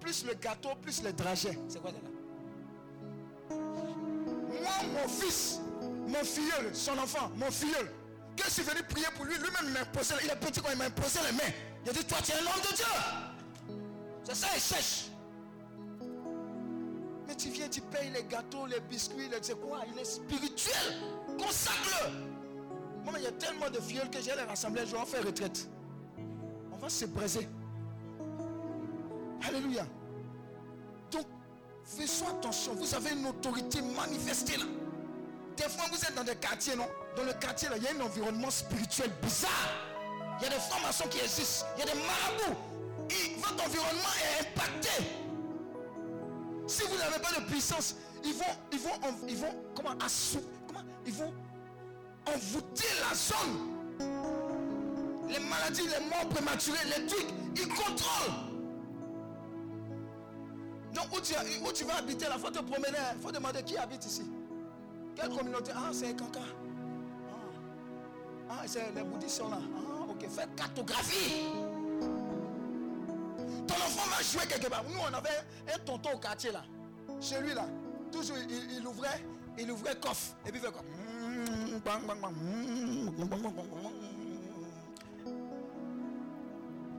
Plus le gâteau, plus le dragé. C'est quoi là Moi, mon fils, mon filleul, son enfant, mon filleul, que je suis venu prier pour lui, lui-même m'a imposé, il est petit quand il m'a imposé les mains. Il a dit, toi tu es un homme de Dieu. C'est ça, il sèche. Mais tu viens, tu payes les gâteaux, les biscuits, les quoi? Il est spirituel. Consacre-le. Moi, il y a tellement de filleuls que j'ai les je vais en faire retraite. On va se briser. Alléluia. Donc, faisons attention. Vous avez une autorité manifestée là. Des fois, vous êtes dans des quartiers, non? Dans le quartier, là, il y a un environnement spirituel bizarre. Il y a des formations qui existent. Il y a des marabouts. Votre environnement est impacté. Si vous n'avez pas de puissance, ils vont, ils vont, ils vont, comment, comment, ils vont envoûter la zone. Les maladies, les morts prématurés, les trucs, ils contrôlent. Donc, où tu, où tu vas habiter, il faut te promener, il faut demander qui habite ici. Quelle communauté? Ah, c'est Kanka. Ah, c'est les bouddhistes sont là. Ah, ok. Fais cartographie. Ton enfant va jouer quelque part. Nous, on avait un tonton au quartier là. Chez lui là. Toujours, il, ouvrait, il ouvrait coffre. Et puis il fait.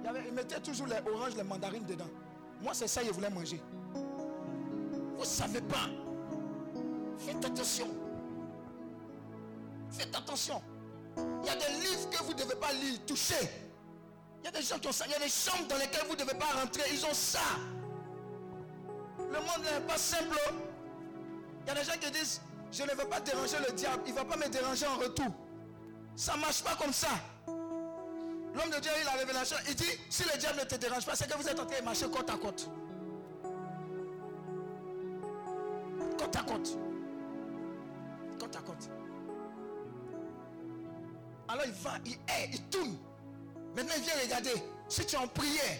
Il, il mettait toujours les oranges, les mandarines dedans. Moi, c'est ça qu'il voulait manger. Vous ne savez pas Faites attention. Faites attention. Il y a des livres que vous ne devez pas lire, toucher. Il y a des gens qui ont ça. Il y a des chambres dans lesquelles vous ne devez pas rentrer. Ils ont ça. Le monde n'est pas simple. Il y a des gens qui disent, je ne veux pas déranger le diable. Il ne va pas me déranger en retour. Ça ne marche pas comme ça. L'homme de Dieu a eu la révélation. Il dit, si le diable ne te dérange pas, c'est que vous êtes en train de marcher côte à côte. Côte à côte. Côte à côte. Alors il va, il est, il tourne. Maintenant il vient regarder. Si tu es en prière,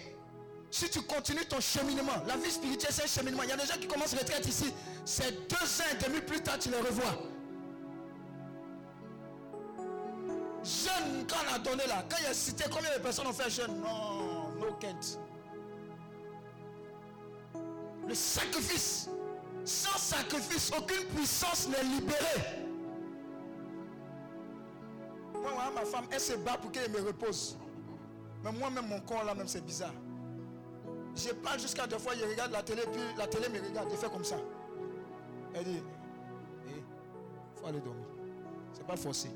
si tu continues ton cheminement, la vie spirituelle c'est un cheminement. Il y a des gens qui commencent retraite ici. C'est deux ans et demi plus tard, tu les revois. Jeune, quand on a donné là, quand il a cité combien de personnes ont fait jeune Non, no Kent. Le sacrifice. Sans sacrifice, aucune puissance n'est libérée. Moi, ma femme, elle se bat pour qu'elle me repose. Mais moi-même, mon corps là, même, c'est bizarre. Je parle jusqu'à deux fois, il regarde la télé, puis la télé me regarde, il fait comme ça. Elle dit, il eh, faut aller dormir. C'est pas forcé.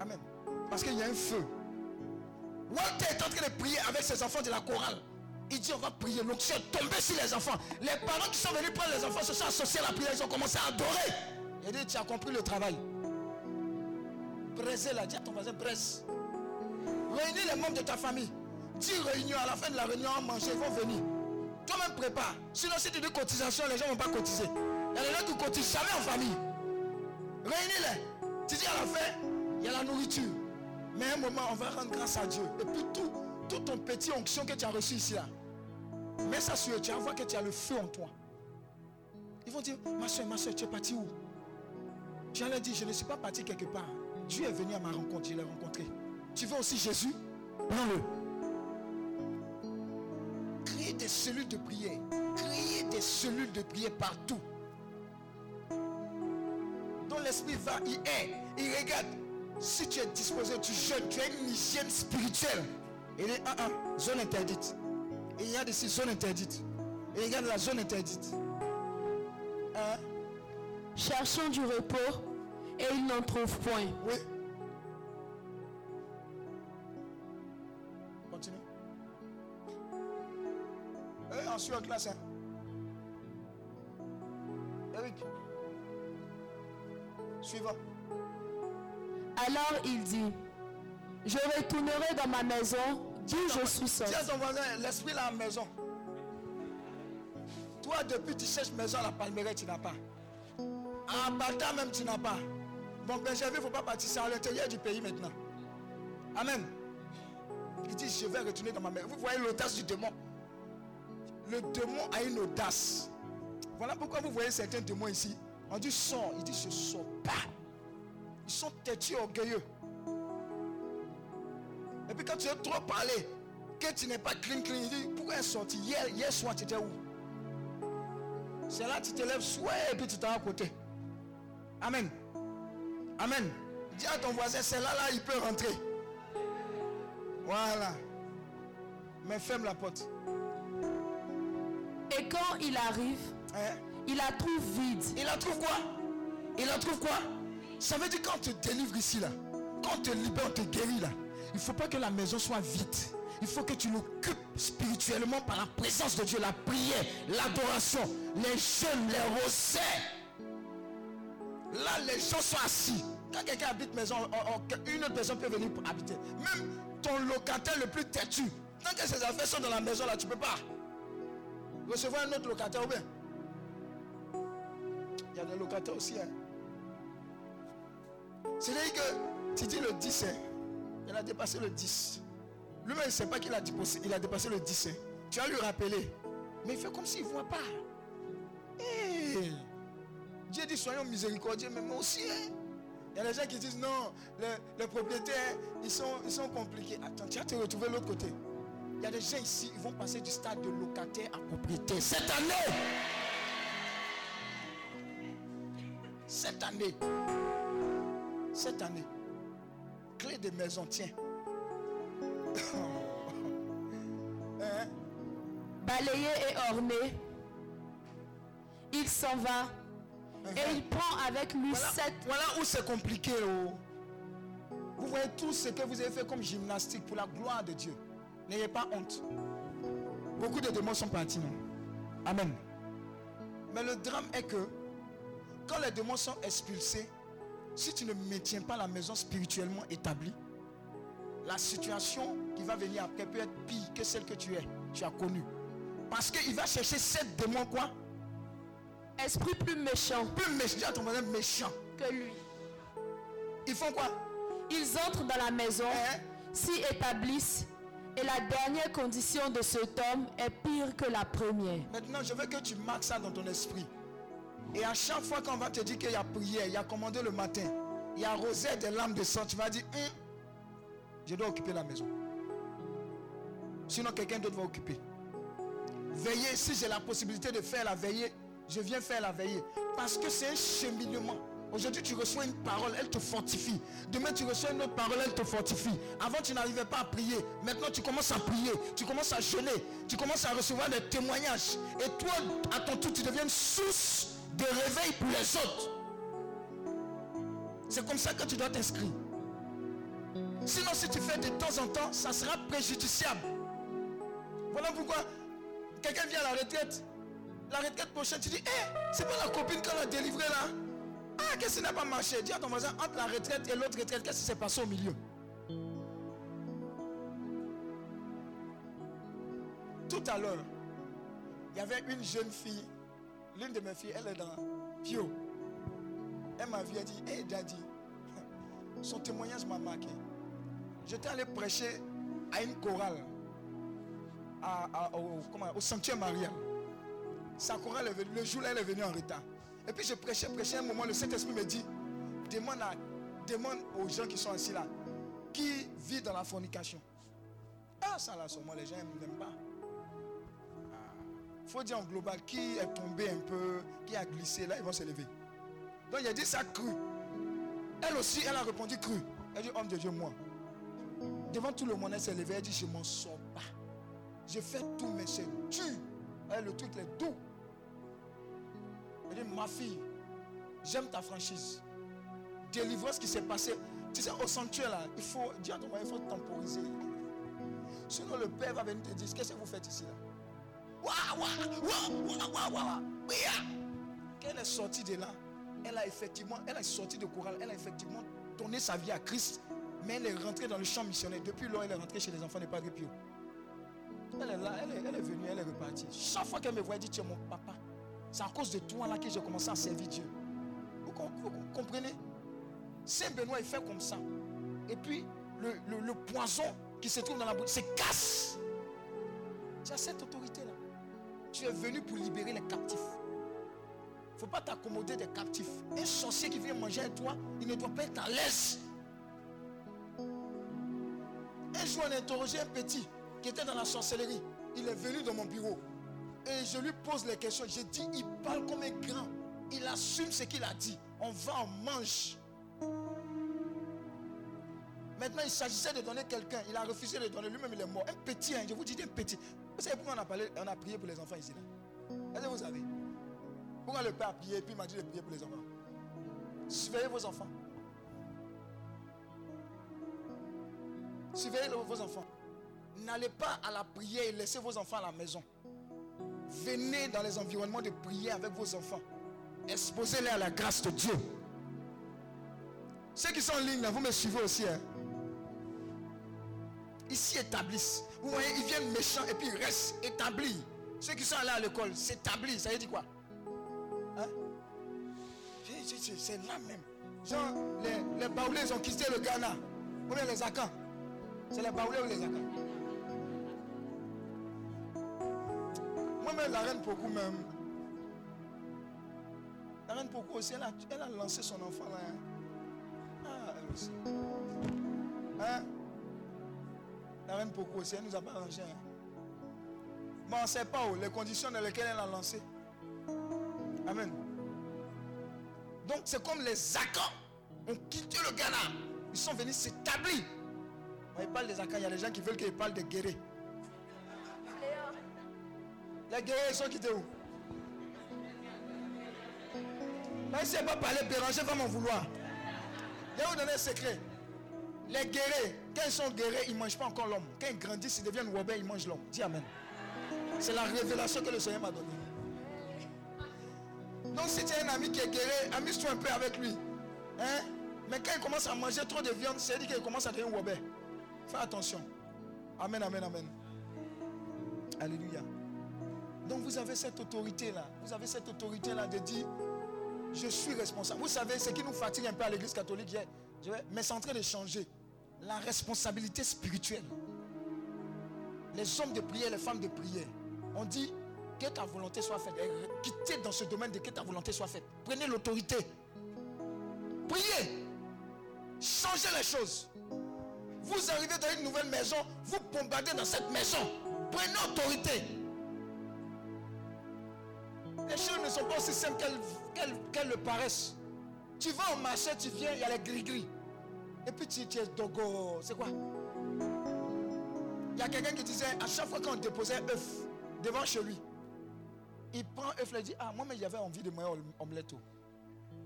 Amen. Parce qu'il y a un feu. Walter est en train de prier avec ses enfants de la chorale. Il dit on va prier. L'onction est tombée sur les enfants. Les parents qui sont venus prendre les enfants se sont associés à la prière. Ils ont commencé à adorer. Il dit tu as compris le travail. Braisez la Dis à ton voisin, braise. Réunis les membres de ta famille. Dis réunion. À la fin de la réunion, on mange. Ils vont venir. Toi-même prépare. Sinon, si tu dis cotisation, les gens ne vont pas cotiser. Il y a des gens qui cotisent jamais en famille. Réunis-les. Tu dis à la fin, il y a la nourriture. Mais à un moment, on va rendre grâce à Dieu. Et puis tout, tout ton petit onction que tu as reçu ici là. Mets ça sur eux, tu vas voir que tu as le feu en toi. Ils vont dire, ma soeur, ma soeur, tu es parti où? Tu allais dire, je ne suis pas parti quelque part. Dieu est venu à ma rencontre, je l'ai rencontré. Tu veux aussi Jésus? Prends-le. Créez des cellules de prière. Créez des cellules de prière partout. Dont l'esprit va, il est, il regarde. Si tu es disposé, tu jeûnes, tu as une hygiène spirituelle. Il est ah, ah, zone interdite. Et il y a des zones interdites. Et il y a de la zone interdite. Hein? Cherchons du repos et ils n'en trouvent point. Oui. Continue. Eh, on suit en classe. Hein? Eric. Suivant. Alors il dit, je retournerai dans ma maison Dieu, je suis seul. Dis à ton voisin, l'esprit là en maison. Toi, depuis tu cherches maison à la Palmeraie, tu n'as pas. À Bata même, tu n'as pas. Bon, ben, il ne faut pas partir. C'est à l'intérieur du pays maintenant. Amen. Il dit, je vais retourner dans ma maison. Vous voyez l'audace du démon. Le démon a une audace. Voilà pourquoi vous voyez certains démons ici. On dit sort. Il dit, je ne sors pas. Ils sont têtus, orgueilleux. Et puis quand tu as trop parlé, que tu n'es pas clean, clean, il dit, pourquoi est sorti hier, hier soir, tu étais où? C'est là tu te lèves soit et puis tu t'en à côté. Amen. Amen. Dis à ton voisin, c'est là, là, il peut rentrer. Voilà. Mais ferme la porte. Et quand il arrive, hein? il la trouve vide. Il la trouve quoi? Il la trouve quoi? Ça veut dire quand on te délivre ici, là, quand on te libère, on te guérit, là, il ne faut pas que la maison soit vide. Il faut que tu l'occupes spirituellement par la présence de Dieu, la prière, l'adoration, les jeûnes, les rosets. Là, les gens sont assis. Quand quelqu'un habite maison, une autre personne peut venir habiter. Même ton locataire le plus têtu, tant que ses affaires sont dans la maison, là, tu ne peux pas recevoir un autre locataire ou bien? Il y a des locataires aussi. Hein. C'est-à-dire que tu dis le 10, hein. Il a dépassé le 10. Lui-même, il ne sait pas qu'il a dépassé, il a dépassé le 10. Hein. Tu vas lui rappeler. Mais il fait comme s'il ne voit pas. Eh! Dieu dit soyons miséricordieux, mais moi aussi. Hein. Il y a des gens qui disent non, les, propriétaires, ils sont, ils sont compliqués. Attends, tu vas te retrouver de l'autre côté. Il y a des gens ici, ils vont passer du stade de locataire à propriétaire. Cette année, cette année, cette année, clé de maison, tiens. [laughs] hein? Balayé et orné, il s'en va Et il prend avec lui Voilà, sept. voilà où c'est compliqué. oh. Vous voyez tout ce que vous avez fait comme gymnastique pour la gloire de Dieu. N'ayez pas honte. Beaucoup de démons sont partis. non Amen. Mais le drame est que quand les démons sont expulsés, si tu ne maintiens pas la maison spirituellement établie, la situation qui va venir après peut être pire que celle que tu es, tu as connue. Parce qu'il va chercher sept démons quoi Esprit plus méchant Plus à ton voisin méchant. que lui. Ils font quoi? Ils entrent dans la maison, Hein? s'y établissent, et la dernière condition de cet homme est pire que la première. Maintenant, je veux que tu marques ça dans ton esprit. Et à chaque fois qu'on va te dire qu'il y a prière, il y a commandé le matin, il y a arrosé des lames de sang, tu vas dire, Hum, je dois occuper la maison. Sinon, quelqu'un d'autre va occuper. Veiller, si j'ai la possibilité de faire la veillée, je viens faire la veillée. Parce que c'est un cheminement. Aujourd'hui, tu reçois une parole, elle te fortifie. Demain, tu reçois une autre parole, elle te fortifie. Avant, tu n'arrivais pas à prier. Maintenant, tu commences à prier. Tu commences à jeûner. Tu commences à recevoir des témoignages. Et toi, à ton tour, tu deviens source de réveil pour les autres. C'est comme ça que tu dois t'inscrire. Sinon, si tu fais de temps en temps, ça sera préjudiciable. Voilà pourquoi quelqu'un vient à la retraite. La retraite prochaine, tu dis, hé, c'est pas la copine qu'on a délivrée là Ah, qu'est-ce qui n'a pas marché? Dis à ton voisin, entre la retraite et l'autre retraite, qu'est-ce qui s'est passé au milieu? Tout à l'heure, il y avait une jeune fille, l'une de mes filles, elle est dans Pio. Elle m'a vu, elle dit, hé daddy, son témoignage m'a marqué. J'étais allé prêcher à une chorale, à- au, au sanctuaire Mariam. Sa chorale est venue, le jour là, elle est venue en retard. Et puis je prêchais, prêchais un moment, le Saint-Esprit me dit, demande, à- demande aux gens qui sont assis là, qui vit dans la fornication. Ah, ça là, moi, les gens n'aiment pas. Il faut dire en global, qui est tombé un peu, qui a glissé, là, ils vont se lever. Donc il a dit ça cru. Elle aussi, elle a répondu cru. Elle dit, homme de Dieu, moi. Devant tout le monde, elle s'est levée, elle dit, je m'en sors pas. Je fais tout, mais c'est dur. Elle, le truc est doux. Elle dit, ma fille, j'aime ta franchise. Délivre ce qui s'est passé. Tu sais, au sanctuaire, là, il faut il faut temporiser. Sinon, le père va venir te dire, qu'est-ce que vous faites ici, là? Waouh, waouh, waouh, waouh, waouh, waouh. Oui, ah. Quand elle est sortie de là, elle a effectivement, elle est sortie de chorale, elle a effectivement donné sa vie à Christ, mais elle est rentrée dans le champ missionnaire. Depuis lors, elle est rentrée chez les enfants de Padre Pio. Elle est là, elle est, elle est venue, elle est repartie. Chaque fois qu'elle me voit, elle dit Tu es mon papa. C'est à cause de toi là que j'ai commencé à servir Dieu. Vous, com- vous comprenez? Saint Benoît, il fait comme ça. Et puis, le, poison qui se trouve dans la bouche, c'est casse. Tu as cette autorité-là. Tu es venu pour libérer les captifs. Il ne faut pas t'accommoder des captifs. Un sorcier qui vient manger avec toi, il ne doit pas être à l'aise. Un jour, on a interrogé un petit qui était dans la sorcellerie. Il est venu dans mon bureau. Et je lui pose les questions. J'ai dit, il parle comme un grand. Il assume ce qu'il a dit. On va, on mange. Maintenant, il s'agissait de donner quelqu'un. Il a refusé de donner. Lui-même, il est mort. Un petit, hein, je vous dis un petit. Vous savez pourquoi on a, on a prié pour les enfants ici là? Vous savez? Pourquoi le père a prié et puis il m'a dit de prier pour les enfants? Surveillez vos enfants. Surveillez vos enfants. N'allez pas à la prière et laissez vos enfants à la maison. Venez dans les environnements de prière avec vos enfants. Exposez-les à la grâce de Dieu. Ceux qui sont en ligne, là, vous me suivez aussi. hein. Ils s'y établissent. Vous voyez, ils viennent méchants et puis ils restent établis. Ceux qui sont allés à l'école s'établissent. Ça veut dire quoi? Hein? C'est- là même. Genre, les, les Baoulés, ont quitté le Ghana. Ou bien les Akans? C'est les Baoulés ou les Akans? La reine Pokou même. La reine Pokou aussi, elle a, elle a lancé son enfant là. hein. Ah, elle aussi. Hein? La reine Pokou aussi, elle nous a pas arrangé. hein. Mais on ne sait pas où, les conditions dans lesquelles elle a lancé. Amen. Donc c'est comme les Akans ont quitté le Ghana. Ils sont venus s'établir. Ils parlent des Akans, il y a des gens qui veulent qu'ils parlent des guerriers. Les guerriers sont quittés où? Mais si elle pas parler, Béranger va m'en vouloir. Je vais vous donner un secret. Les guerriers, quand ils sont guerriers, ils ne mangent pas encore l'homme. Quand ils grandissent, ils deviennent Robert, ils mangent l'homme. Dis Amen. C'est la révélation que le Seigneur m'a donnée. Donc si tu as un ami qui est guéri, amuse-toi un peu avec lui. Hein? Mais quand il commence à manger trop de viande, c'est dit qu'il commence à devenir Robert. Fais attention. Amen, amen, amen. Alléluia. Donc vous avez cette autorité-là. Vous avez cette autorité-là de dire, je suis responsable. Vous savez, ce qui nous fatigue un peu à l'église catholique, mais c'est en train de changer. La responsabilité spirituelle. Les hommes de prière, les femmes de prière. On dit que ta volonté soit faite. Quittez dans ce domaine de que ta volonté soit faite. Prenez l'autorité. Priez. Changez les choses. Vous arrivez dans une nouvelle maison, vous bombardez dans cette maison. Prenez autorité. Les choses ne sont pas aussi simples qu'elles le paraissent. Tu vas au marché, tu viens, il y a les gris-gris. Et puis tu, tu es dogo. C'est quoi? Il y a quelqu'un qui disait, à chaque fois qu'on déposait œuf devant chez lui, il prend œuf et dit, ah, moi, mais j'avais envie de manger omelette.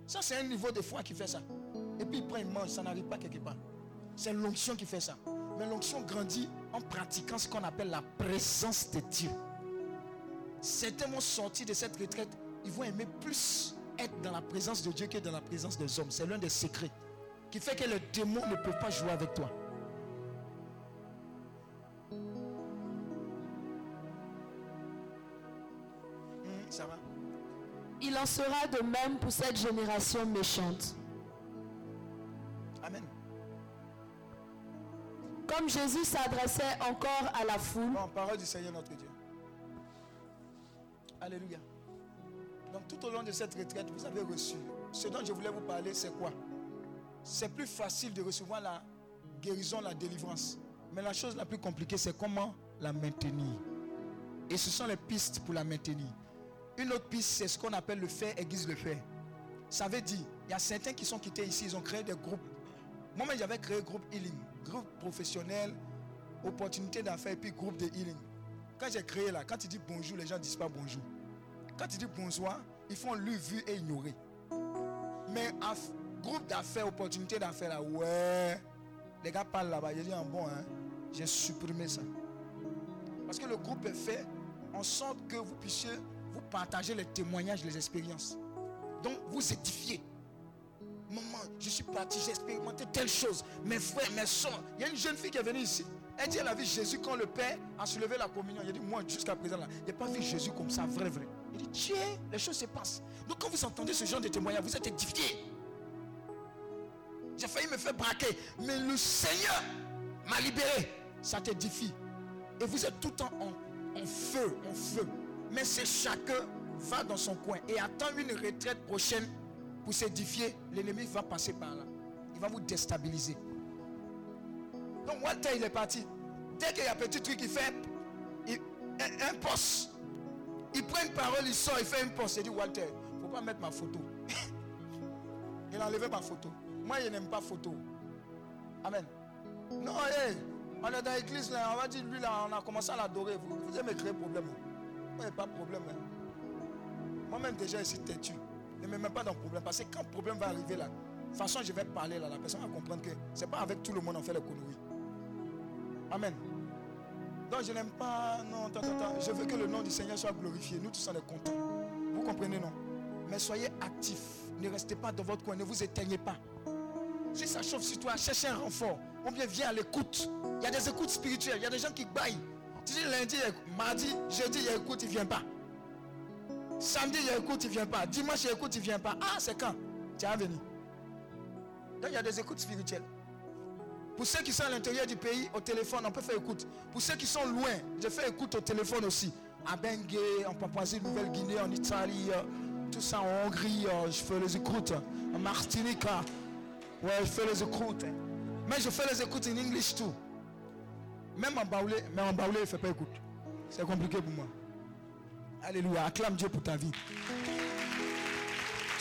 Ça, c'est un niveau de foi qui fait ça. Et puis il prend, il mange, ça n'arrive pas quelque part. C'est l'onction qui fait ça. Mais l'onction grandit en pratiquant ce qu'on appelle la présence de Dieu. Certains vont sortir de cette retraite, ils vont aimer plus être dans la présence de Dieu que dans la présence des hommes. C'est l'un des secrets qui fait que les démons ne peuvent pas jouer avec toi. Hmm, ça va. Il en sera de même pour cette génération méchante. Amen. Comme Jésus s'adressait encore à la foule. Bon, parole du Seigneur notre Dieu. Alléluia. Donc tout au long de cette retraite, vous avez reçu. Ce dont je voulais vous parler, c'est quoi? C'est plus facile de recevoir la guérison, la délivrance. Mais la chose la plus compliquée, c'est comment la maintenir. Et ce sont les pistes pour la maintenir. Une autre piste, c'est ce qu'on appelle le fait aiguise le fait. Ça veut dire, il y a certains qui sont quittés ici, ils ont créé des groupes. Moi-même, j'avais créé groupe healing, groupe professionnel, opportunité d'affaires, puis groupe de healing. Quand j'ai créé là, quand tu dis bonjour, les gens ne disent pas bonjour. Quand tu dis bonsoir, ils font lu, vu et ignorer. Mais groupe d'affaires, opportunité d'affaires là, ouais. Les gars parlent là-bas. J'ai dit, ah, bon, hein, j'ai supprimé ça. Parce que le groupe est fait en sorte que vous puissiez vous partager les témoignages, les expériences. Donc, vous édifiez. Maman, je suis parti, j'ai expérimenté telle chose. Mes frères, mes soeurs. Il y a une jeune fille qui est venue ici. Elle dit, elle a vu Jésus quand le Père a soulevé la communion. Il a dit, moi, jusqu'à présent, là, je n'ai pas vu Jésus comme ça, vrai, vrai. Il dit, Dieu, les choses se passent. Donc, quand vous entendez ce genre de témoignage, vous êtes édifié. J'ai failli me faire braquer. Mais le Seigneur m'a libéré. Ça t'édifie. Et vous êtes tout le temps en, en feu, en feu. Mais c'est chacun va dans son coin et attend une retraite prochaine pour s'édifier. L'ennemi va passer par là. Il va vous déstabiliser. Donc Walter, il est parti? Dès qu'il y a un petit truc, il fait un, poste. Il prend une parole, il sort, il fait un poste. Il dit Walter, il ne faut pas mettre ma photo. [laughs] il a enlevé ma photo. Moi, je n'aime pas photo. Amen. Non, on est dans l'église, là, on va dire, lui, là, on a commencé à l'adorer. Vous, vous me créer problème. Moi, il pas de problème. Hein. Moi-même, déjà, ici, têtu. Ne me mets pas dans le problème. Parce que quand le problème va arriver là, de toute façon, je vais parler là, la personne va comprendre que ce n'est pas avec tout le monde on fait les conneries. Amen. Donc je n'aime pas, non, attends, attends, je veux que le nom du Seigneur soit glorifié. Nous tous on est contents. Vous comprenez, non? Mais soyez actifs. Ne restez pas dans votre coin, ne vous éteignez pas. Si ça chauffe sur toi, cherchez un renfort. On bien viens à l'écoute. Il y a des écoutes spirituelles, il y a des gens qui baillent. Tu dis lundi, mardi, jeudi, il écoute, il ne vient pas. Samedi, il écoute, il ne vient pas. Dimanche, il écoute, il ne vient pas. Ah, c'est quand? Tu es venu. Donc il y a des écoutes spirituelles. Pour ceux qui sont à l'intérieur du pays, au téléphone, on peut faire écoute. Pour ceux qui sont loin, je fais écoute au téléphone aussi. À Bengue, en Papouasie, Nouvelle-Guinée, en Italie, euh, tout ça en Hongrie, euh, je fais les écoutes. En Martinique, hein. ouais, je fais les écoutes. Mais je fais les écoutes en anglais tout. Même en baoulé, mais en baoulé, il ne fait pas écoute. C'est compliqué pour moi. Alléluia. Acclame Dieu pour ta vie.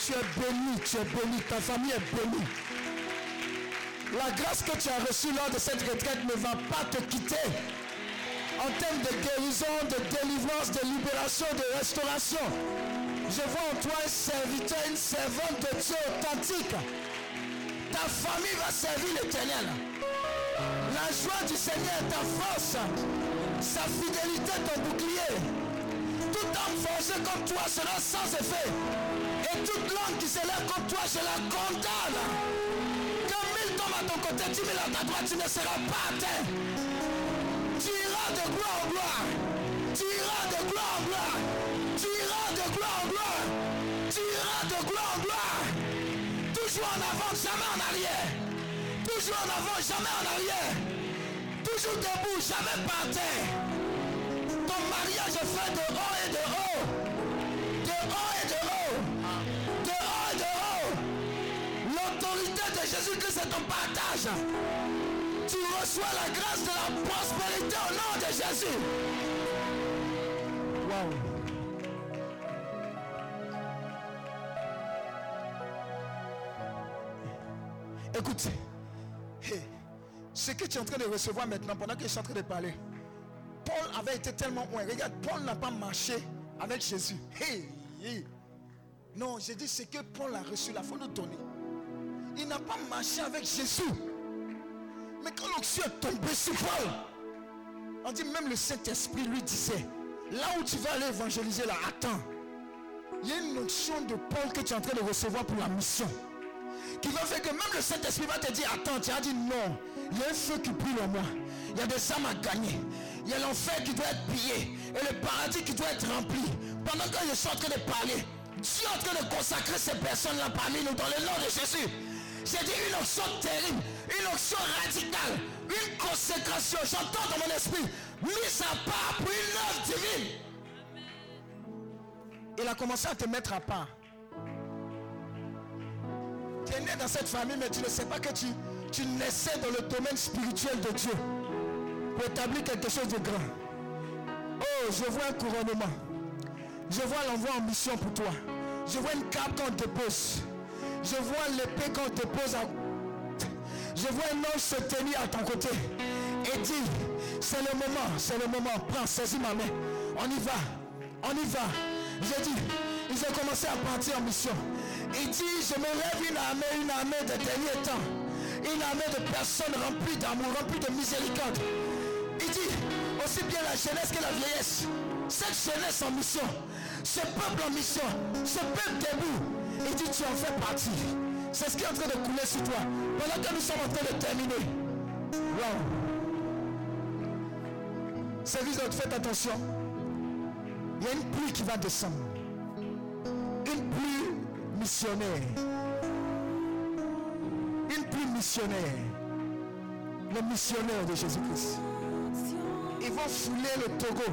Tu es béni, tu es béni, ta famille est bénie. La grâce que tu as reçue lors de cette retraite ne va pas te quitter. En termes de guérison, de délivrance, de libération, de restauration. Je vois en toi un serviteur, une servante de Dieu authentique. Ta famille va servir l'éternel. La joie du Seigneur est ta force. Sa fidélité ton bouclier. Tout homme forgé comme toi sera sans effet. Et toute langue qui s'élève comme toi, je la condamne. Ton côté, dix mille à ta droite, tu ne seras pas atteint. Tu iras de gloire en gloire. Tu iras de gloire en gloire. Tu iras de gloire en gloire. Tu iras de gloire en gloire. Toujours en avant, jamais en arrière. Toujours en avant, jamais en arrière. Toujours debout, jamais par terre. Ton mariage est fait de partage. Tu reçois la grâce de la prospérité au nom de Jésus. Wow. Écoute, ce que tu es en train de recevoir maintenant, pendant que je suis en train de parler, Paul avait été tellement loin. Regarde, Paul n'a pas marché avec Jésus. Non, j'ai dit ce que Paul a reçu, la faut nous donner. Il n'a pas marché avec Jésus. Mais quand l'onction est tombée sur Paul, on dit même le Saint-Esprit lui disait, là où tu vas aller évangéliser là, attends. Il y a une onction de Paul que tu es en train de recevoir pour la mission qui va faire que même le Saint-Esprit va te dire, attends, tu as dit non. Il y a un feu qui brûle en moi. Il y a des âmes à gagner. Il y a l'enfer qui doit être pillé. Et le paradis qui doit être rempli. Pendant que je suis en train de parler, Dieu est en train de consacrer ces personnes-là parmi nous dans le nom de Jésus. J'ai dit une option terrible, une option radicale, une consécration. J'entends dans mon esprit, mise à part pour une œuvre divine. Il a commencé à te mettre à part. Tu es né dans cette famille, mais tu ne sais pas que tu, tu naissais dans le domaine spirituel de Dieu pour établir quelque chose de grand. Oh, je vois un couronnement. Je vois l'envoi en mission pour toi. Je vois une cape qu'on te pose. Je vois l'épée qu'on te pose. À... Je vois un ange se tenir à ton côté et dit, c'est le moment, c'est le moment. Prends, saisis ma main. On y va. On y va. J'ai dit, ils ont commencé à partir en mission. Il dit, je me lève une armée, une armée de derniers temps. Une armée de personnes remplies d'amour, remplies de miséricorde. Il dit, aussi bien la jeunesse que la vieillesse. Cette jeunesse en mission, ce peuple en mission, ce peuple debout. Il dit, tu en fais partie. C'est ce qui est en train de couler sur toi. Pendant que nous sommes en train de terminer. Wow. Service faites attention. Il y a une pluie qui va descendre. Une pluie missionnaire. Une pluie missionnaire. Le missionnaire de Jésus-Christ. Ils vont fouler le Togo.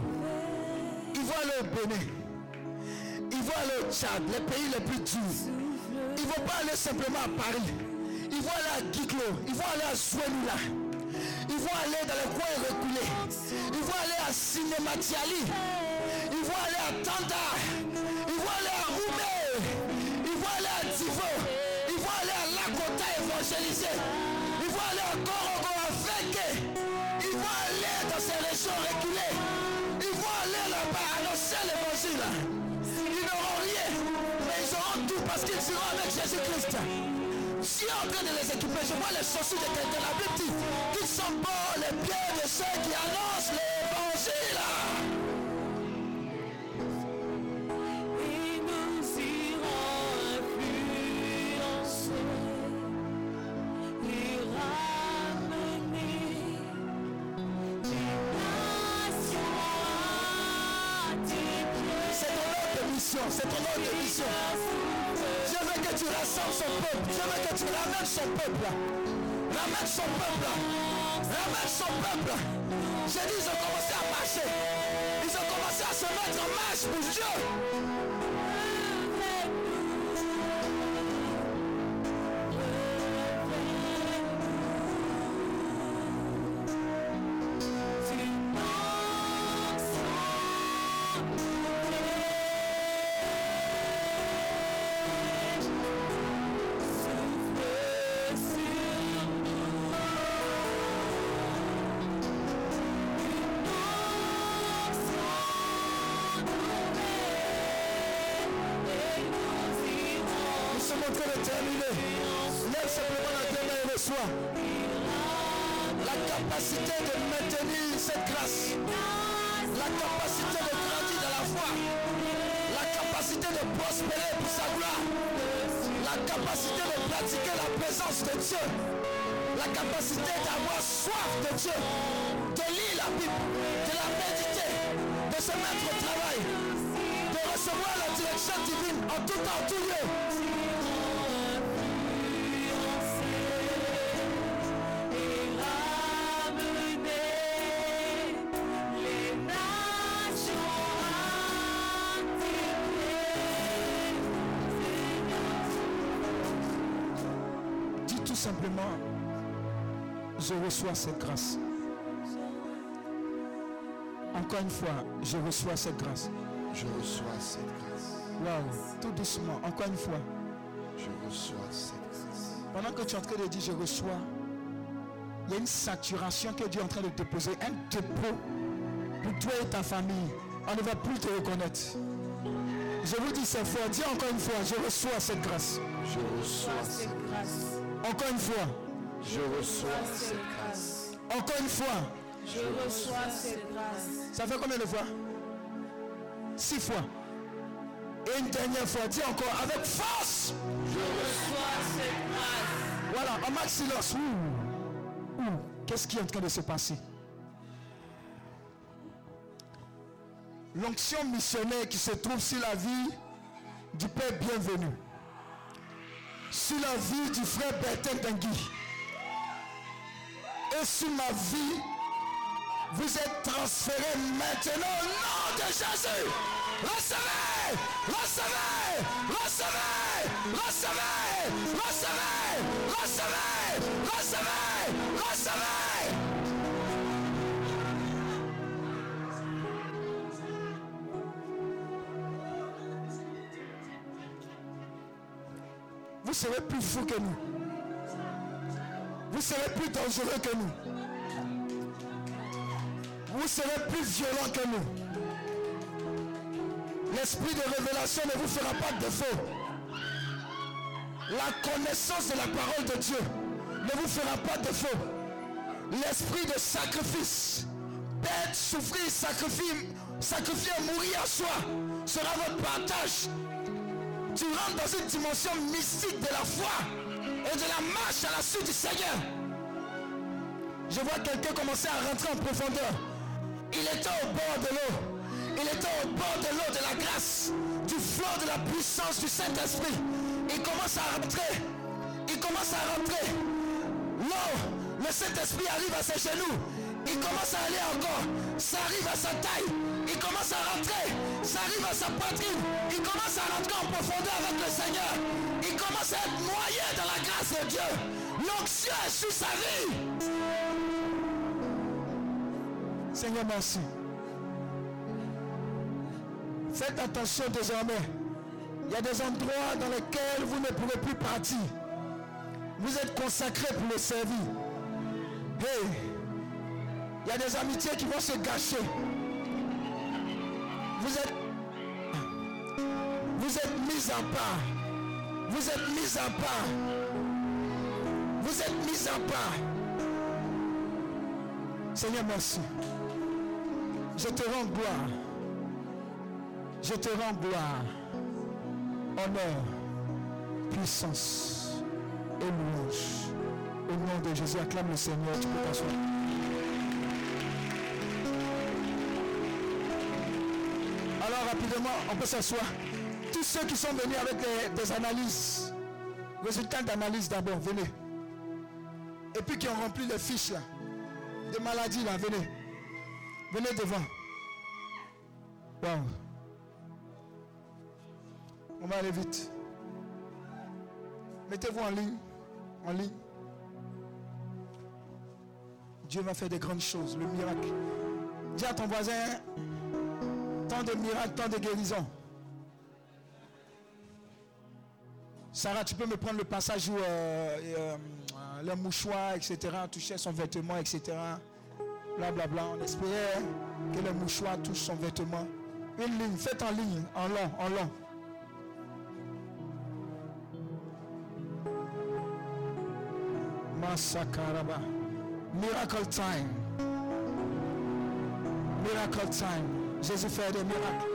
Ils vont aller au Bénin. Ils vont aller au Tchad, les pays les plus durs. Ils ne vont pas aller simplement à Paris. Ils vont aller à Giglo. Ils vont aller à Souenoula. Ils vont aller dans les coins reculés. Ils vont aller à Cinématiali. Ils vont aller à Tanda. Ils vont aller à Oumé. Ils vont aller à Divo. Ils vont aller à Lakota évangéliser. Ils vont aller à Dieu est en train de les équiper. Je vois les chaussures de. La Bible qu'ils sont bons les pieds de ceux qui annoncent l'évangile. C'est ton ordre de mission. Je veux que tu rassembles son peuple. Je veux que tu ramènes son peuple. Ramène son peuple. Ramène son peuple. J'ai dit, ils ont commencé à marcher. Ils ont commencé à se mettre en marche pour Dieu. Pour sa gloire. La capacité de pratiquer la présence de Dieu. La capacité d'avoir soif de Dieu. De lire la Bible. De la méditer. De se mettre au travail. De recevoir la direction divine en tout temps, en tout lieu. Simplement, je reçois cette grâce. Encore une fois, je reçois cette grâce. Je reçois cette grâce. Waouh, tout doucement, encore une fois. Je reçois cette grâce. Pendant que tu es en train de dire je reçois, il y a une saturation que Dieu est en train de déposer, un dépôt pour toi et ta famille. On ne va plus te reconnaître. Je vous dis c'est fort. Dis encore une fois, je reçois cette grâce. Je reçois cette grâce. Encore une fois, Je reçois cette grâce. encore une fois. Je reçois cette grâce. Ça fait combien de fois? Six fois. Et une dernière fois, dis encore avec force. Je reçois cette grâce. Voilà, en max silence. Ouh. Ouh. Qu'est-ce qui est en train de se passer? L'onction missionnaire qui se trouve sur la vie du Père bienvenu. Sur la vie du frère Bertin Dangui. Et sur ma vie, vous êtes transférés maintenant au nom de Jésus. Recevez, recevez, recevez, recevez, recevez, Vous serez plus fou que nous. Vous serez plus dangereux que nous. Vous serez plus violent que nous. L'esprit de révélation ne vous fera pas de défaut. La connaissance de la parole de Dieu ne vous fera pas de défaut. L'esprit de sacrifice, d'être, souffrir, sacrifier, sacrifier, mourir en soi, sera votre partage. Tu rentres dans une dimension mystique de la foi et de la marche à la suite du Seigneur. Je vois quelqu'un commencer à rentrer en profondeur. Il était au bord de l'eau. Il était au bord de l'eau de la grâce, du flot de la puissance du Saint-Esprit. Il commence à rentrer. Il commence à rentrer. L'eau, le Saint-Esprit arrive à ses genoux. Il commence à aller encore. Ça arrive à sa taille. Il commence à rentrer. Ça arrive à sa poitrine. Il commence à rentrer en profondeur avec le Seigneur. Il commence à être noyé dans la grâce de Dieu. L'onction est sa vie. Seigneur, merci. Faites attention désormais. Il y a des endroits dans lesquels vous ne pourrez plus partir. Vous êtes consacrés pour le servir. Hey, il y a des amitiés qui vont se gâcher. Vous êtes, mis à part. Vous êtes mis à part. Vous êtes mis à part. Seigneur, merci. Je te rends gloire. Je te rends gloire, honneur, puissance et louange. Au nom de Jésus, acclame le Seigneur. Tu peux t'asseoir. Rapidement, on peut s'asseoir. Tous ceux qui sont venus avec des, analyses, résultats d'analyse d'abord, venez. Et puis qui ont rempli les fiches là, des maladies là, venez. Venez devant. On va aller vite. Mettez-vous en ligne. En ligne. Dieu va faire des grandes choses, le miracle. Dis à ton voisin, tant de miracles, tant de guérisons. Sarah, tu peux me prendre le passage où euh, euh, le mouchoir, etc., touchait son vêtement, etc. Blablabla. Bla, bla. On espérait que le mouchoir touche son vêtement. Une ligne, faites en ligne, en long, en long. Masakaraba. Miracle time. Miracle time. Jésus fait des miracles.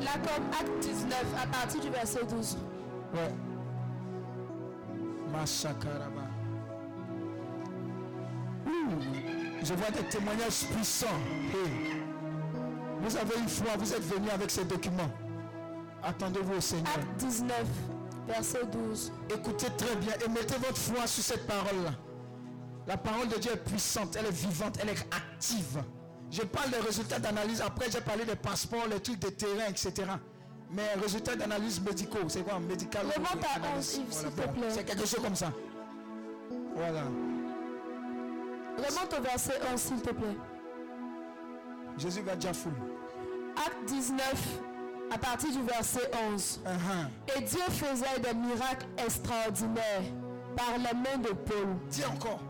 Là comme acte 19 à partir du verset 12. Ouais. Masakaraba. Ouh, Je vois des témoignages puissants. Hey. Vous avez une foi, vous êtes venu avec ces documents. Attendez-vous au Seigneur. Acte 19, verset 12. Écoutez très bien et mettez votre foi sur cette parole-là. La parole de Dieu est puissante, elle est vivante, elle est active. Je parle des résultats d'analyse. Après, j'ai parlé des passeports, les trucs de terrain, etc. Mais résultats d'analyse médicaux, c'est quoi? Médical Remonte à analyse. 11, Yves, s'il te plaît. C'est quelque chose comme ça. Voilà. Remonte au verset 11, s'il te plaît. Jésus va déjà. Acte 19, à partir du verset 11. Uh-huh. Et Dieu faisait des miracles extraordinaires par la main de Paul. Dis encore.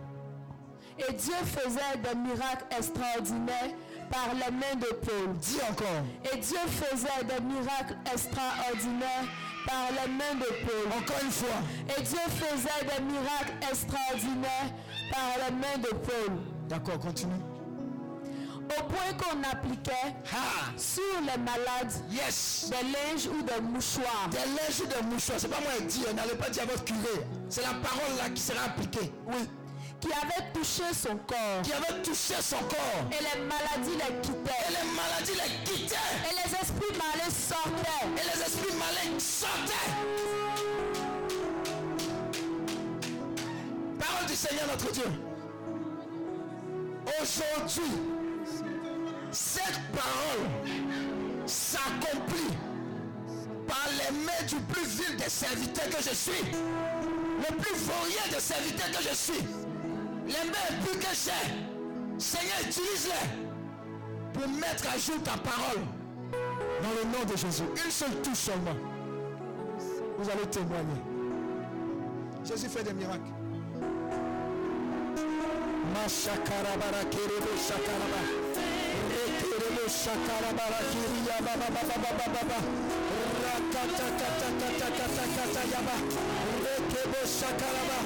Et Dieu faisait des miracles extraordinaires par la main de Paul. Dis encore. Et Dieu faisait des miracles extraordinaires par la main de Paul. Encore une fois. Et Dieu faisait des miracles extraordinaires par la main de Paul. D'accord, continue. Au point qu'on appliquait Ah, sur les malades yes. des linges ou des mouchoirs. Des linges ou des mouchoirs, c'est pas moi qui dis, n'allez pas dire à votre curé. C'est la parole là qui sera appliquée. Oui. qui avaient touché son corps. Qui avait touché son corps. Et les maladies les Et quittaient. les maladies les quittaient. Et les esprits malins sortaient. Et les esprits malins sortaient. Parole du Seigneur notre Dieu. Aujourd'hui, cette parole s'accomplit par les mains du plus vil des serviteurs que je suis. Le plus vaurien des serviteurs que je suis. Les mains plus que j'ai. Seigneur, utilise-les pour mettre à jour ta parole. Dans le nom de Jésus. Une seule touche seulement. Vous allez témoigner. Jésus fait des miracles. Mashakarabara kerebo shakaraba. Rekerebo shakarabara kiriya baba baba baba baba. Rakata kata kata kata kata yaba. Rekebo shakaraba.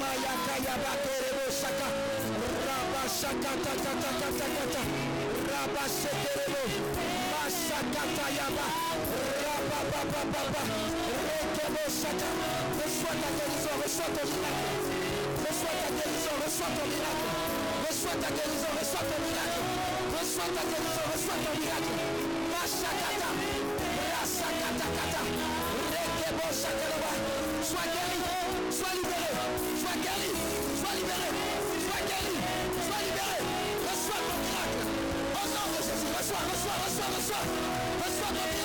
Mayaka yaba kerebo shaka. Raba shakata kata kata kata. Raba shekerebo. Mashakata yaba. Raba baba baba. Rekebo shaka. Reçois ta guérison, reçois ton miracle. Reçois ton miracle. Reçois ta guérison, reçois ton miracle. Reçois ta guérison, reçois ton miracle. Mashakata. Rasakata kata. Rekebo shakaraba. Sois guéri. Sois libéré. Sois guéri. Sois libéré. Sois guéri. Sois libéré. Reçois ton miracle. Au nom de Jésus. Reçois, reçois, reçois, reçois. Reçois ton miracle.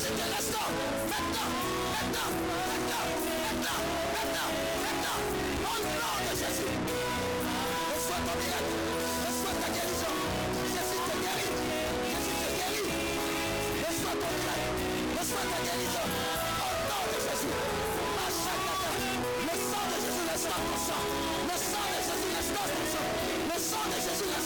Te restaure. Maintenant. Maintenant. Maintenant. Maintenant. Maintenant. Maintenant. Au nom de Jésus. Reçois ton. Reçois ta guérison. Jésus te guérit. Te guérit. Reçois ton miracle. Reçois ta guérison. Au nom de Jésus. Mashakata. Le sang de Jésus restaure ton sang. Le sang de Jésus restaure ton sang. Le sang de Jésus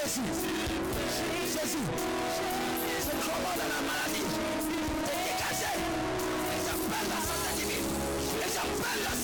Jésus, Jésus, je crois dans la maladie.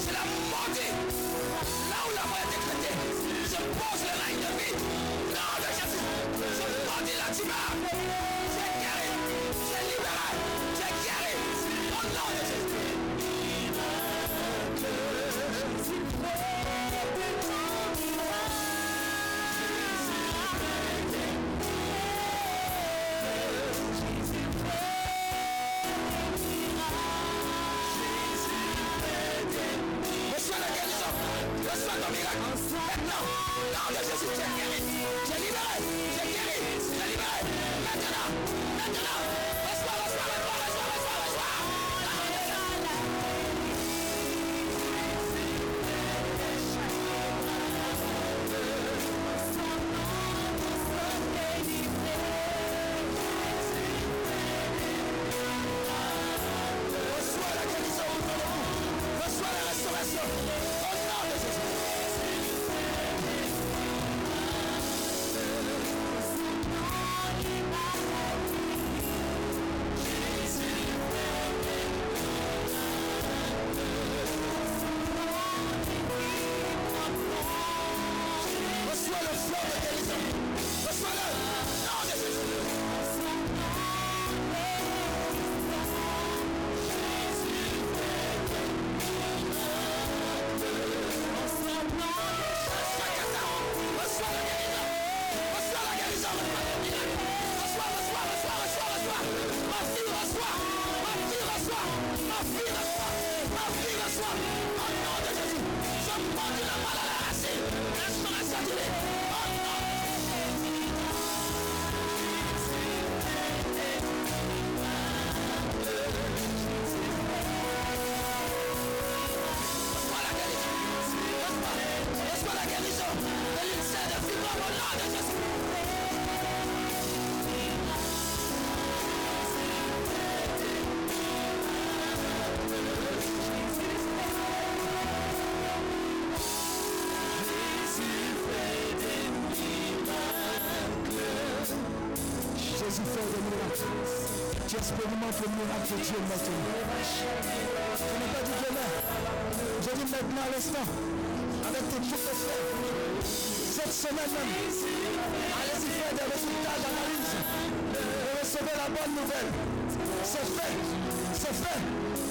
Slam. Sálvame, Sálvame, no, no, no, no, no, no, no, no, no, Expérimente le miracle de Dieu maintenant. Je n'ai pas dit demain. Je dis maintenant à l'instant. Avec tes pieds de Cette semaine même. Allez-y faire des résultats d'analyse. Et recevez la bonne nouvelle. C'est fait. C'est fait.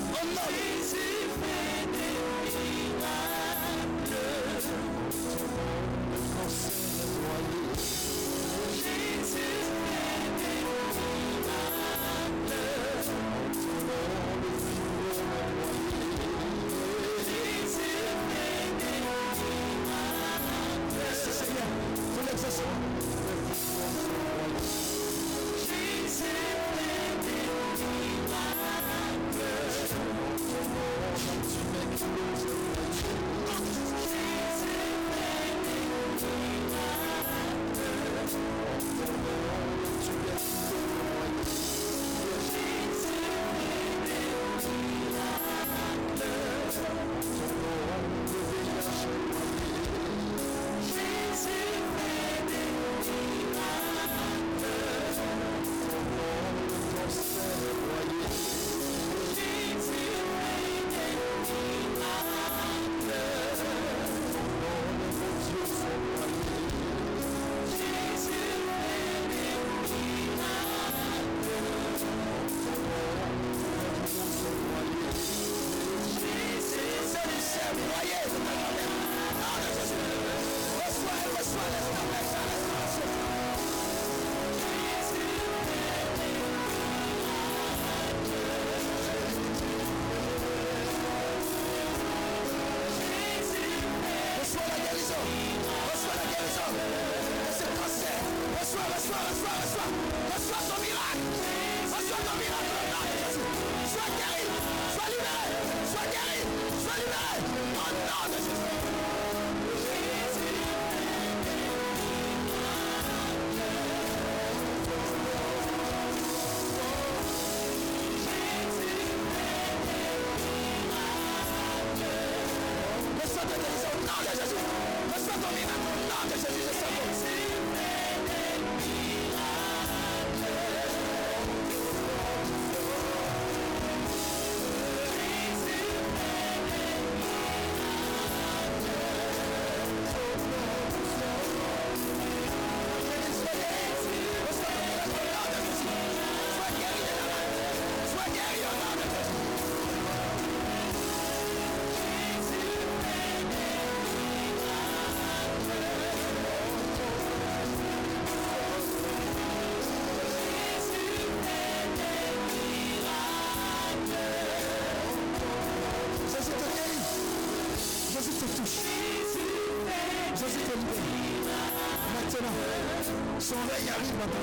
Son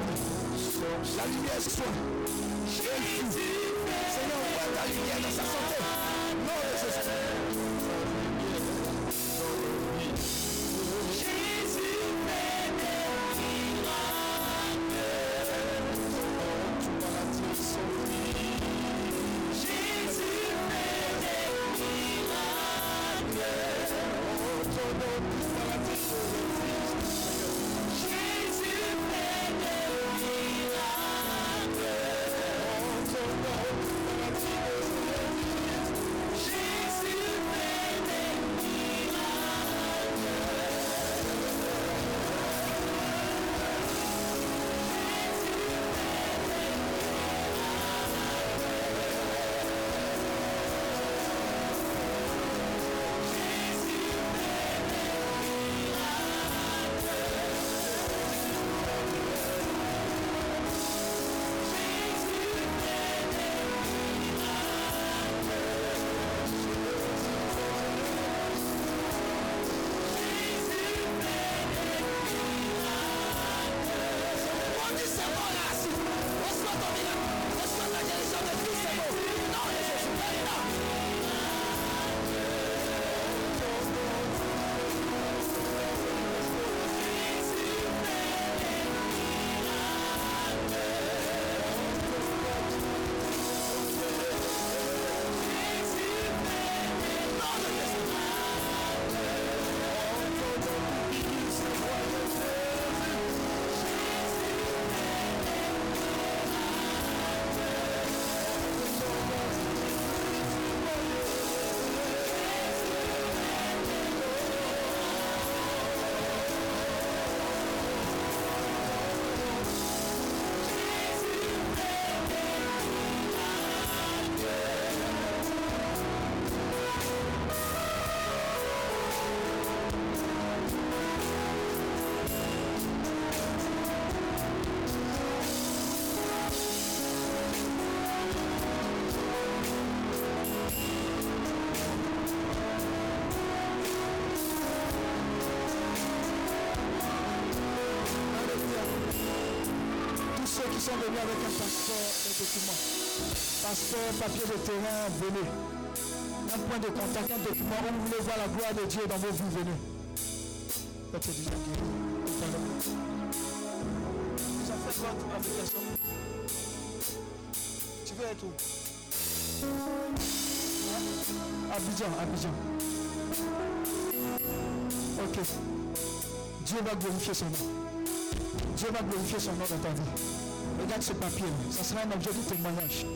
sont avec un passeport et document, passeport, papier de terrain, venez. Un point de contact, un document où vous voulez voir la gloire de Dieu dans vos vies, venez. Votre l'heure. Vous en faites votre application. Tu veux être où? Hein? Abidjan, Abidjan. Ok. Dieu va glorifier son nom. Dieu va glorifier son nom dans ta vie. Regarde ce papier, ça sera un objet de témoignage.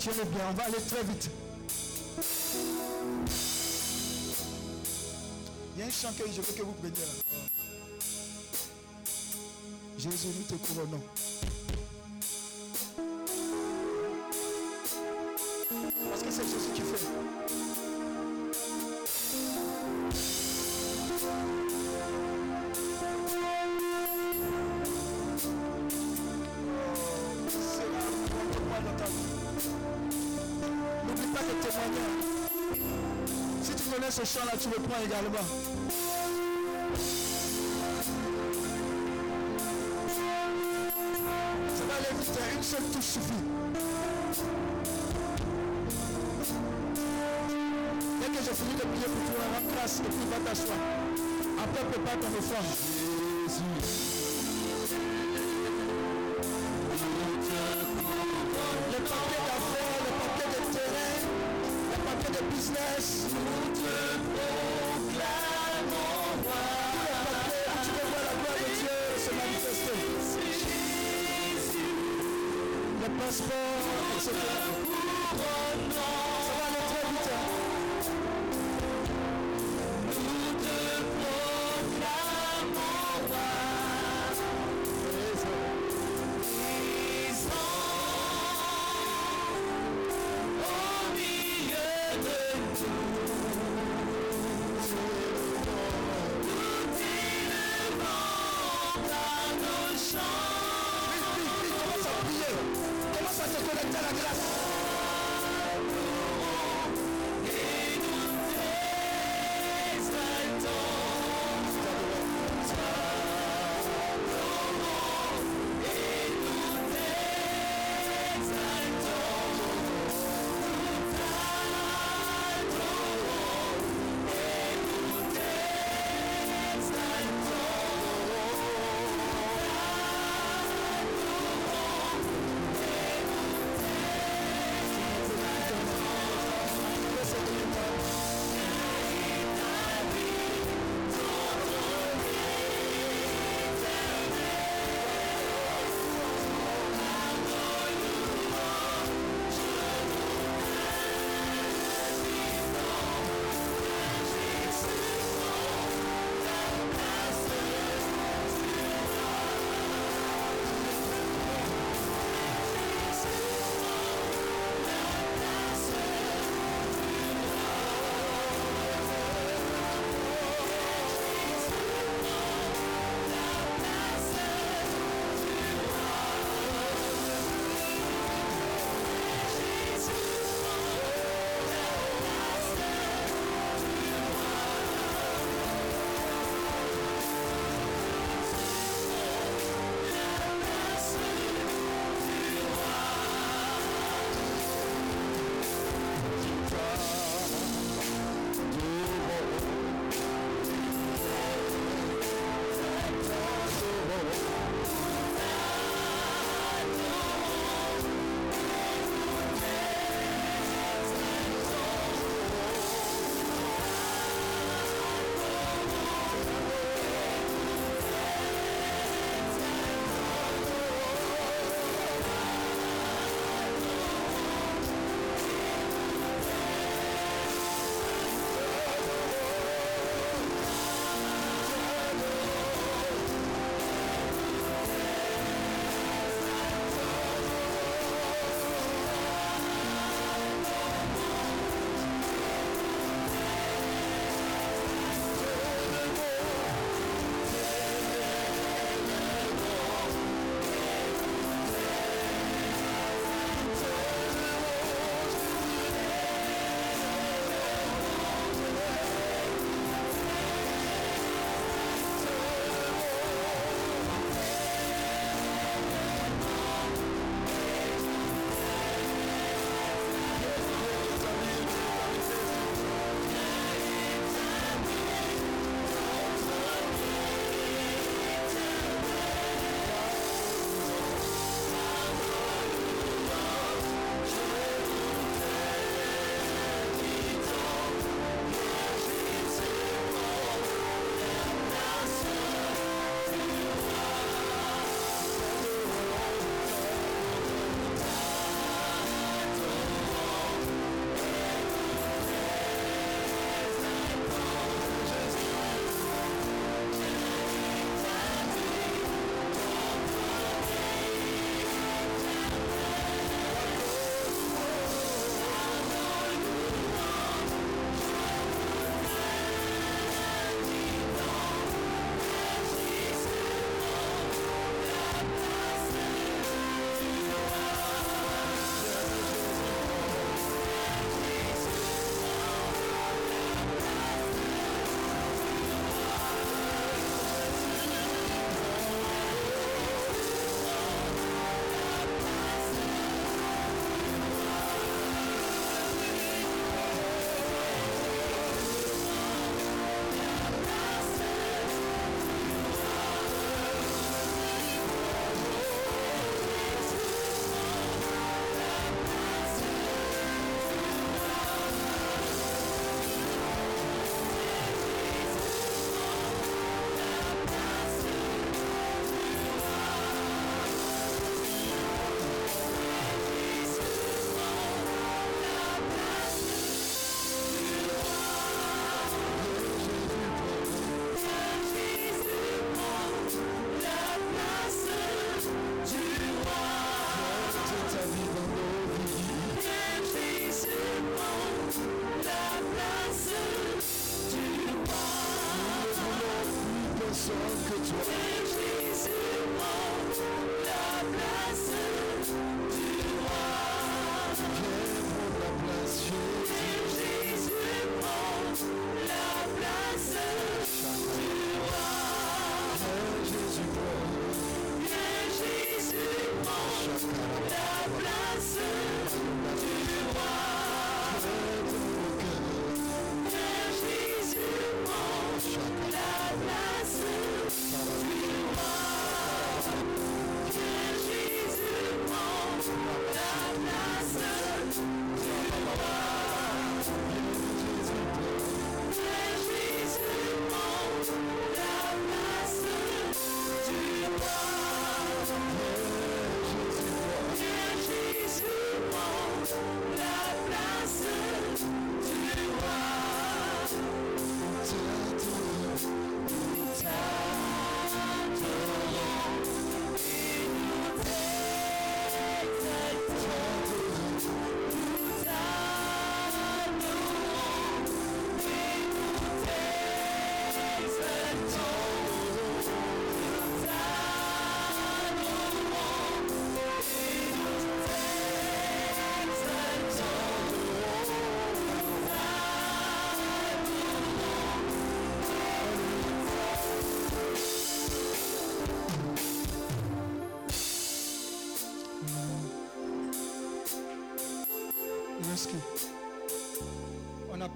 Tiens-le bien, on va aller très vite. Il y a un chant que je veux que vous preniez là. Jésus, nous te couronnons. sur le point également. Ça une seule touche suffit. Dès que j'ai fini de prier pour toi, remplace et puis va t'asseoir. Après, prépare ton effort. Jésus. Les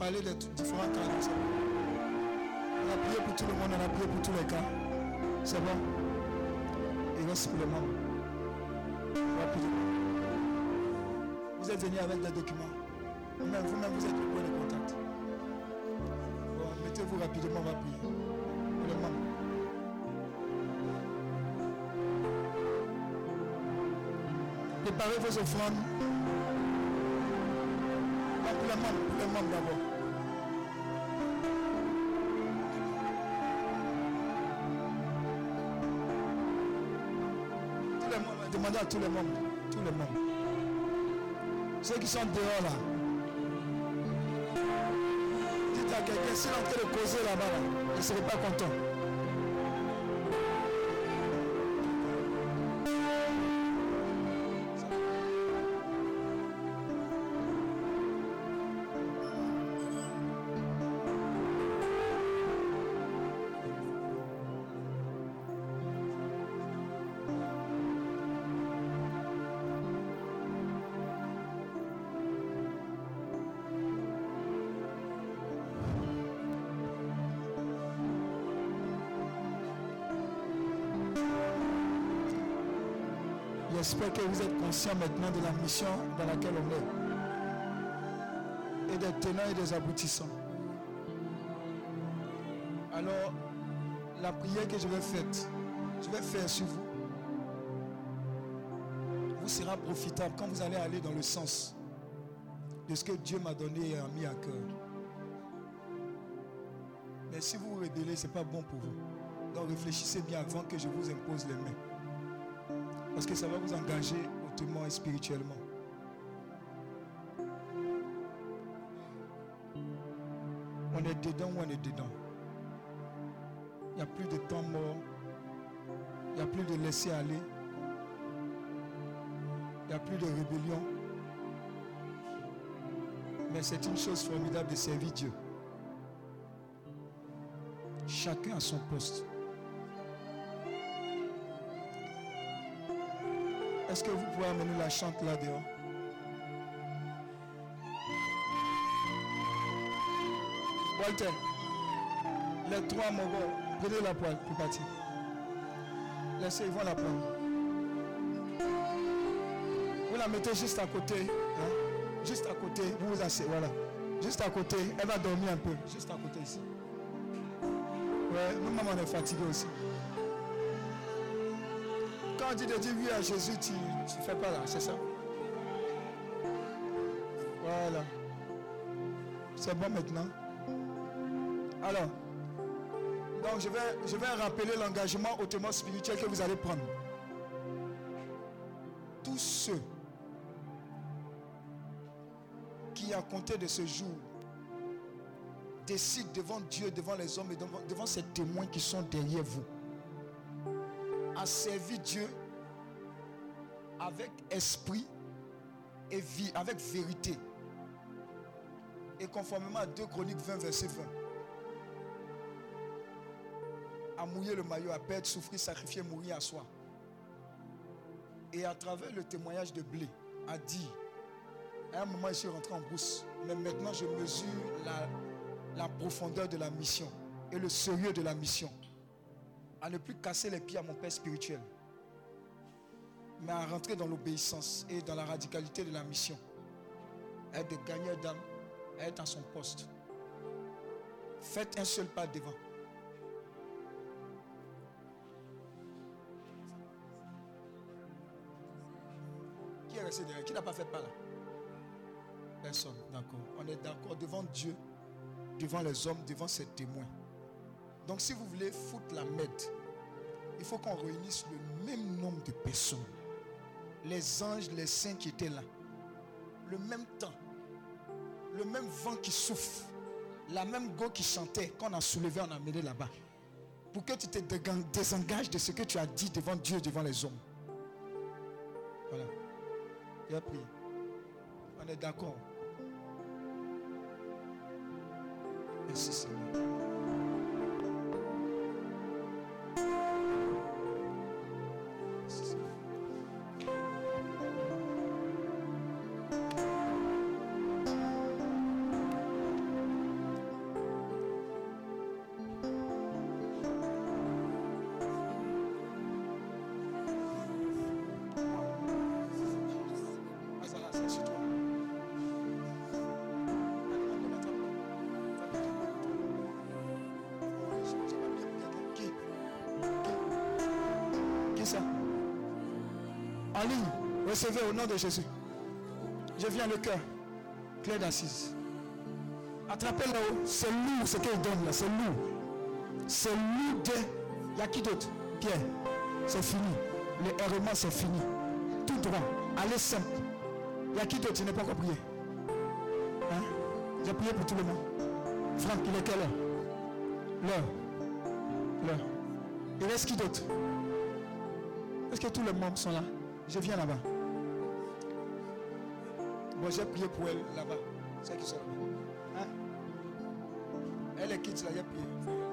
parlé de tout- différents cas. On a prié pour tout le monde, on a prié pour tous les cas. C'est bon Il reste pour le monde. Vous êtes venus avec des documents. Vous-même, vous-même, vous êtes le point de contact. Mettez-vous rapidement, on prier. Le monde. Préparez vos offrandes. Pour les membres d'abord. Demandez à tous les membres, tous les membres. Ceux qui sont dehors là. Dites à quelqu'un, s'il est en train de causer là-bas, là, il ne serait pas content. J'espère que vous êtes conscient maintenant de la mission dans laquelle on est. Et des tenants et des aboutissants. Alors, la prière que je vais faire, je vais faire sur vous, vous sera profitable quand vous allez aller dans le sens de ce que Dieu m'a donné et a mis à cœur. Mais si vous vous rébellez, ce n'est pas bon pour vous. Donc réfléchissez bien avant que je vous impose les mains. Parce que ça va vous engager hautement et spirituellement. On est dedans ou on est dedans. Il n'y a plus de temps mort. Il n'y a plus de laisser aller. Il n'y a plus de rébellion. Mais c'est une chose formidable de servir Dieu. Chacun à son poste. Est-ce que vous pouvez amener la chante là dehors? Walter, les trois mogos, prenez la poêle pour partir. Laissez, ils vont la prendre. Vous la mettez juste à côté. hein? Juste à côté, vous vous asseyez, voilà. Juste à côté, elle va dormir un peu. Juste à côté ici. Ouais, nous-mêmes on est fatigué aussi. Dit de dire oui à Jésus, tu fais pas là, c'est ça. Voilà. C'est bon maintenant. Alors, donc je vais, je vais rappeler l'engagement hautement spirituel que vous allez prendre. Tous ceux qui, à compter de ce jour, décident devant Dieu, devant les hommes et devant, devant ces témoins qui sont derrière vous, a servi Dieu avec esprit et vie, avec vérité. Et conformément à 2 Chroniques 20, verset 20. À mouiller le maillot, à perdre, souffrir, sacrifier, mourir à soi. Et à travers le témoignage de Blé, a dit, à un moment, je suis rentré en brousse, mais maintenant je mesure la, la profondeur de la mission et le sérieux de la mission. À ne plus casser les pieds à mon père spirituel, mais à rentrer dans l'obéissance et dans la radicalité de la mission. À être des gagneurs d'âme, être à son poste. Faites un seul pas devant. Qui est resté derrière? Qui n'a pas fait pas là? Personne, d'accord. On est d'accord devant Dieu, devant les hommes, devant ses témoins. Donc si vous voulez foutre la mette, il faut qu'on réunisse le même nombre de personnes. Les anges, les saints qui étaient là. Le même temps. Le même vent qui souffle. La même go qui chantait qu'on a soulevé, on a amené là-bas. Pour que tu te désengages de ce que tu as dit devant Dieu, devant les hommes. Voilà. Il a prié. On est d'accord. Merci Seigneur. Recevez au nom de Jésus. Je viens le cœur. Clé d'assise. Attrapez là-haut. C'est lourd ce qu'il donne là. C'est lourd. C'est lourd de. Il y a qui d'autre? Pierre. C'est fini. Le errement, c'est fini. Tout droit. Allez simple. Il y a qui d'autre? Tu n'es pas encore prié Hein? J'ai prié pour tout le monde. Franck, il est quelle heure? L'heure. L'heure. Il reste qui d'autre? Est-ce que tous les membres sont là? Je viens là-bas. Bon, j'ai prié pour elle là-bas. C'est qui là-bas Hein? Elle est quitte là, j'ai prié.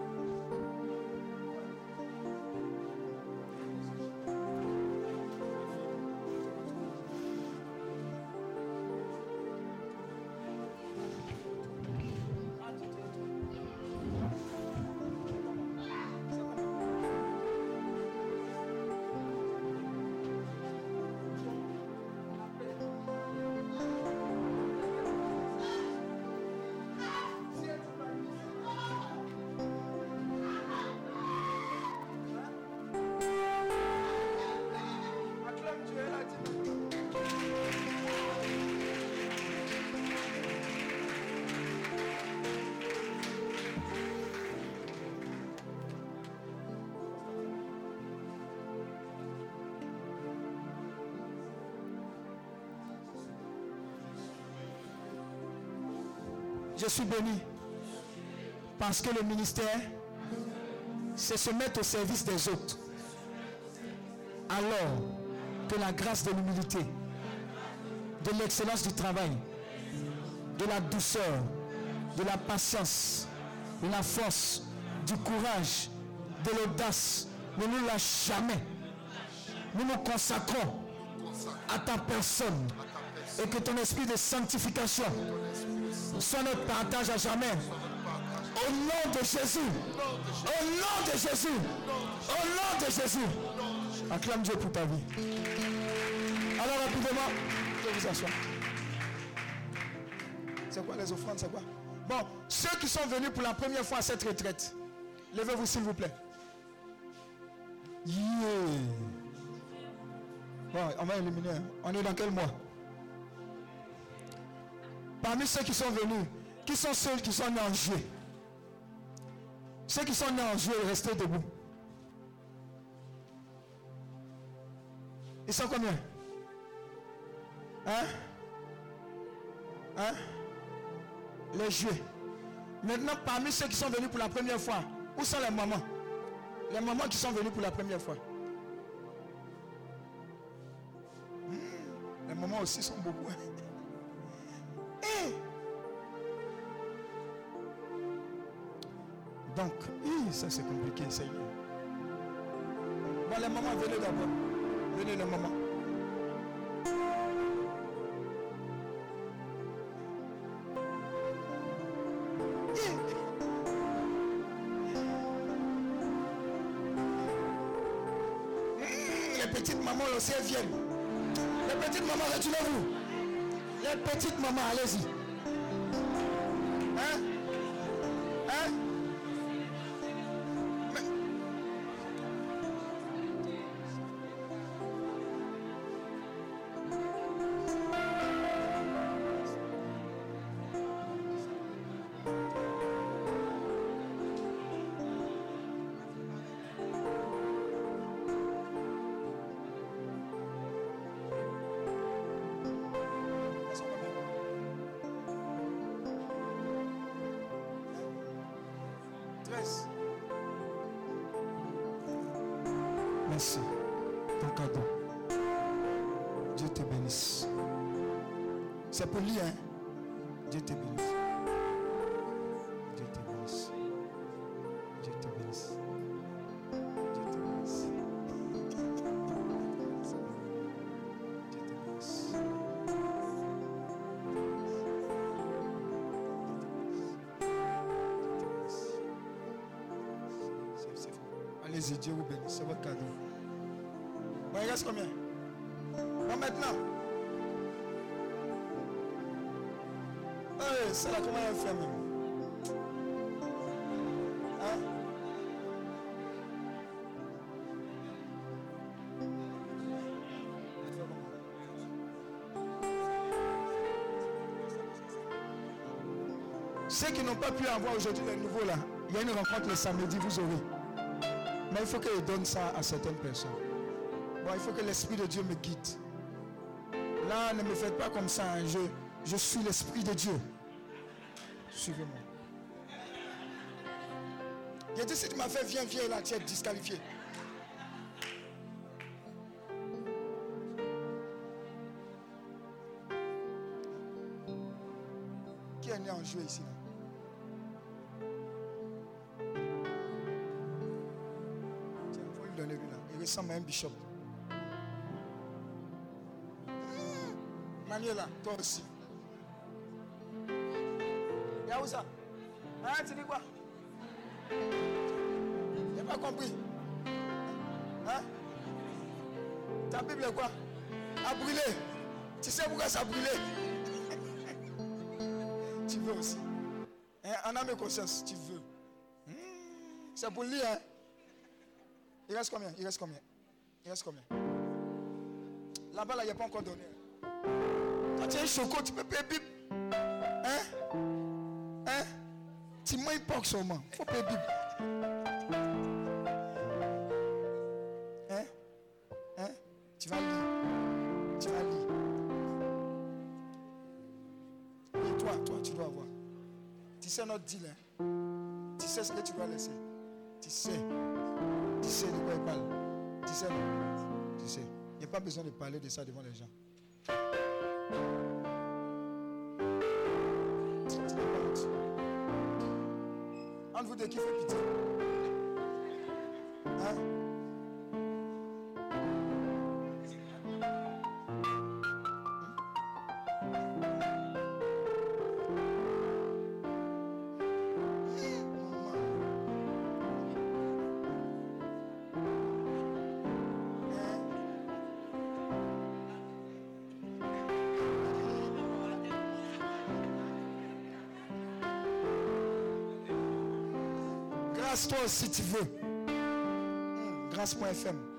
Je suis béni parce que le ministère, c'est se mettre au service des autres. Alors que la grâce de l'humilité, de l'excellence du travail, de la douceur, de la patience, de la force, du courage, de l'audace ne nous lâche jamais. Nous nous consacrons à ta personne et que ton esprit de sanctification soit notre partage à jamais. Au nom de Jésus. Au nom de Jésus. Au nom de Jésus. Acclame Dieu pour ta vie. Alors rapidement, je vous asseoir. C'est quoi les offrandes C'est quoi? Bon, ceux qui sont venus pour la première fois à cette retraite, levez-vous s'il vous plaît. Yeah. Bon, on va éliminer. hein. On est dans quel mois? Parmi ceux qui sont venus, qui sont ceux qui sont nés en juillet Ceux qui sont nés en juillet, restez debout. Ils sont combien? Hein? Hein? Les juifs. Maintenant, parmi ceux qui sont venus pour la première fois, où sont les mamans? Les mamans qui sont venues pour la première fois. Hmm, les mamans aussi sont beaucoup. Hein. Donc, ça c'est compliqué, Seigneur. Bon, les mamans, venez d'abord. Venez les mamans. Les petites mamans aussi elles viennent. Les petites mamans, reculez-vous. Les petites mamans, allez-y. Lui, hein? Dieu te bénisse. Dieu te bénisse. Dieu te bénisse. Dieu te bénisse. Dieu te bénisse. C'est- fou. Allez-y, Dieu vous bénisse. C'est votre cadeau. Bon, il reste combien? Hey, c'est là, comment elle fait même Hein Elle fait comment Ceux qui n'ont pas pu avoir aujourd'hui les nouveaux là, il y a une rencontre le samedi, vous aurez. Mais il faut que je donne ça à certaines personnes. Bon, il faut que l'Esprit de Dieu me guide. Là, ne me faites pas comme ça. hein. Je suis l'Esprit de Dieu. Suivez-moi. Il dit, si tu m'as fait viens, viens là, tu es disqualifié. Qui est né en juillet ici il faut lui donner lui là. Il ressemble à un bishop. Mmh. Manuela, toi aussi. Yaouza. Hein, tu dis quoi J'ai pas compris. Hein Ta Bible est quoi A brûlé. Tu sais pourquoi ça a brûlé Tu veux aussi. Hein, en âme et conscience, tu veux. Hmm, C'est pour lui, hein Il reste combien? Il reste combien? Il reste combien? Là-bas, là, il n'y a pas encore donné. Quand tu un choco, tu peux payer Hein? Pas seulement. Il faut payer Bible. Hein Hein Tu vas lire. Tu vas lire. Et toi, toi, tu dois avoir. Tu sais notre deal, Tu sais ce que tu dois laisser. Tu sais. Tu sais de quoi il parle. Tu sais, Tu sais. Il n'y a pas besoin de parler de ça devant les gens. Vous deux qui fait pitié. Toi si tu veux. Hmm, Grâce.fm.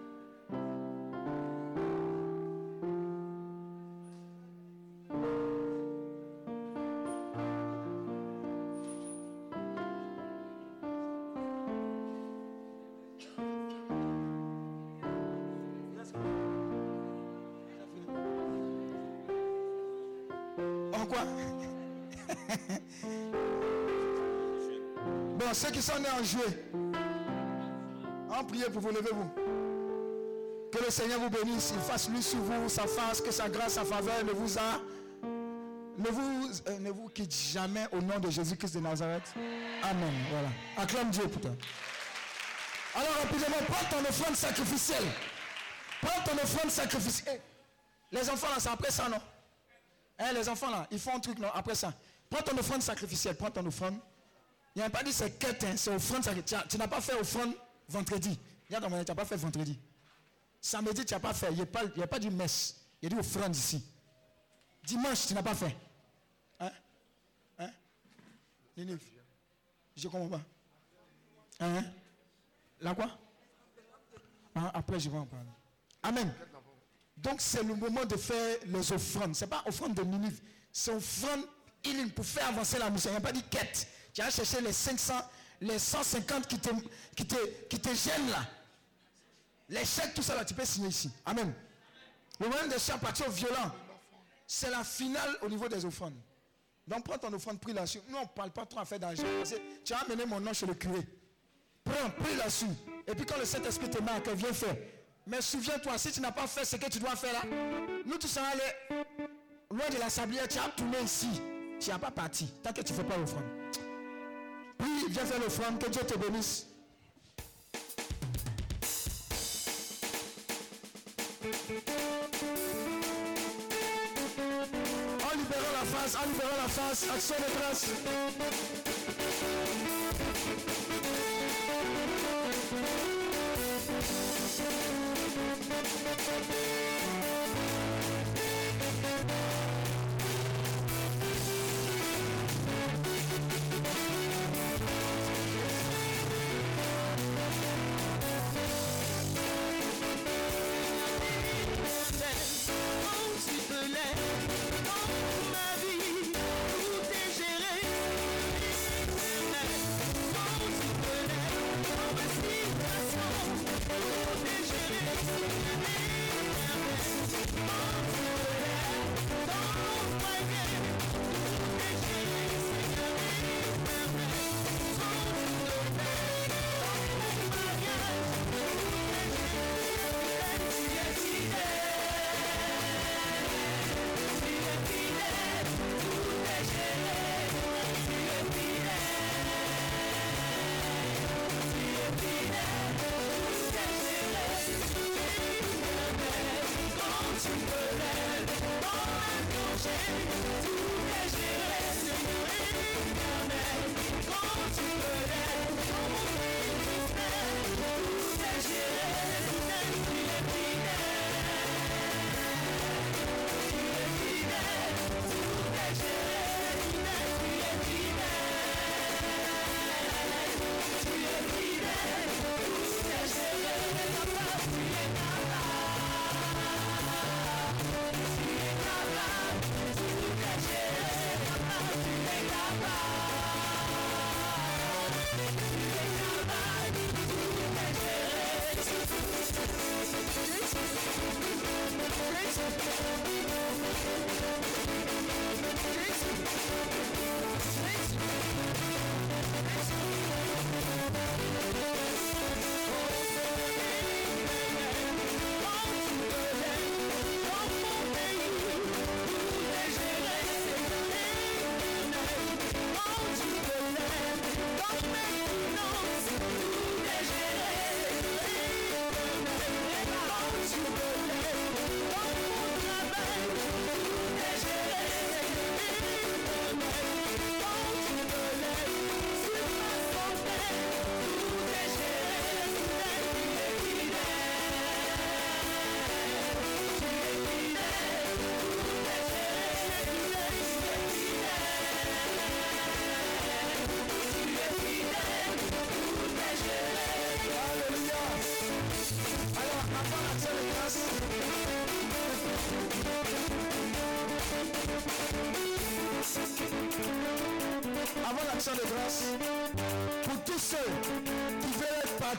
qui sont nés en juillet, en prière pour vous, levez-vous. Que le Seigneur vous bénisse, il fasse lui sur vous, sa face, que sa grâce, sa faveur ne vous a ne vous, euh, ne vous quitte jamais au nom de Jésus-Christ de Nazareth. Amen. Voilà. Acclame Dieu toi. Alors rapidement, prends ton offrande sacrificielle. Prends ton offrande sacrificielle. Eh, les enfants là, c'est après ça, non? Hein, Les enfants là, ils font un truc, non? Après ça. Prends ton offrande sacrificielle. Prends ton offrande. Il n'y a pas dit c'est quête, hein, c'est offrande. Tu n'as pas fait offrande vendredi. Mon tu n'as pas fait vendredi. Samedi, tu n'as pas fait. Il n'y a, pas- il pas dit messe. Il a dit offrande ici. Dimanche, tu n'as pas fait. Hein? Hein? Ninive Je ne comprends pas. Hein? La quoi? Hein, Après, je vais en parler. Amen. Donc, c'est le moment de faire les offrandes. Ce n'est pas offrande de Ninive. C'est offrande pour faire avancer la mission. Il n'y a pas dit quête. Tu as cherché les 500, les 150 qui te, qui te, qui te gênent là. Les chèques, tout ça là, tu peux signer ici. Amen. Le moment de chèques partir violent, c'est la finale au niveau des offrandes. Donc prends ton offrande, prie là-dessus. Nous, on ne parle pas trop à faire d'argent. Tu as amené mon nom chez le curé. Prends, prie là-dessus. Et puis quand le Saint-Esprit te marque, viens faire. Mais souviens-toi, si tu n'as pas fait ce que tu dois faire là, nous tu seras allé loin de la sablière, tu as tourné ici. Tu n'as pas parti. Tant que tu ne fais pas l'offrande. Prie, viens faire l'offrande, que Dieu te bénisse. En libérant la face, en libérant la face, action de grâce.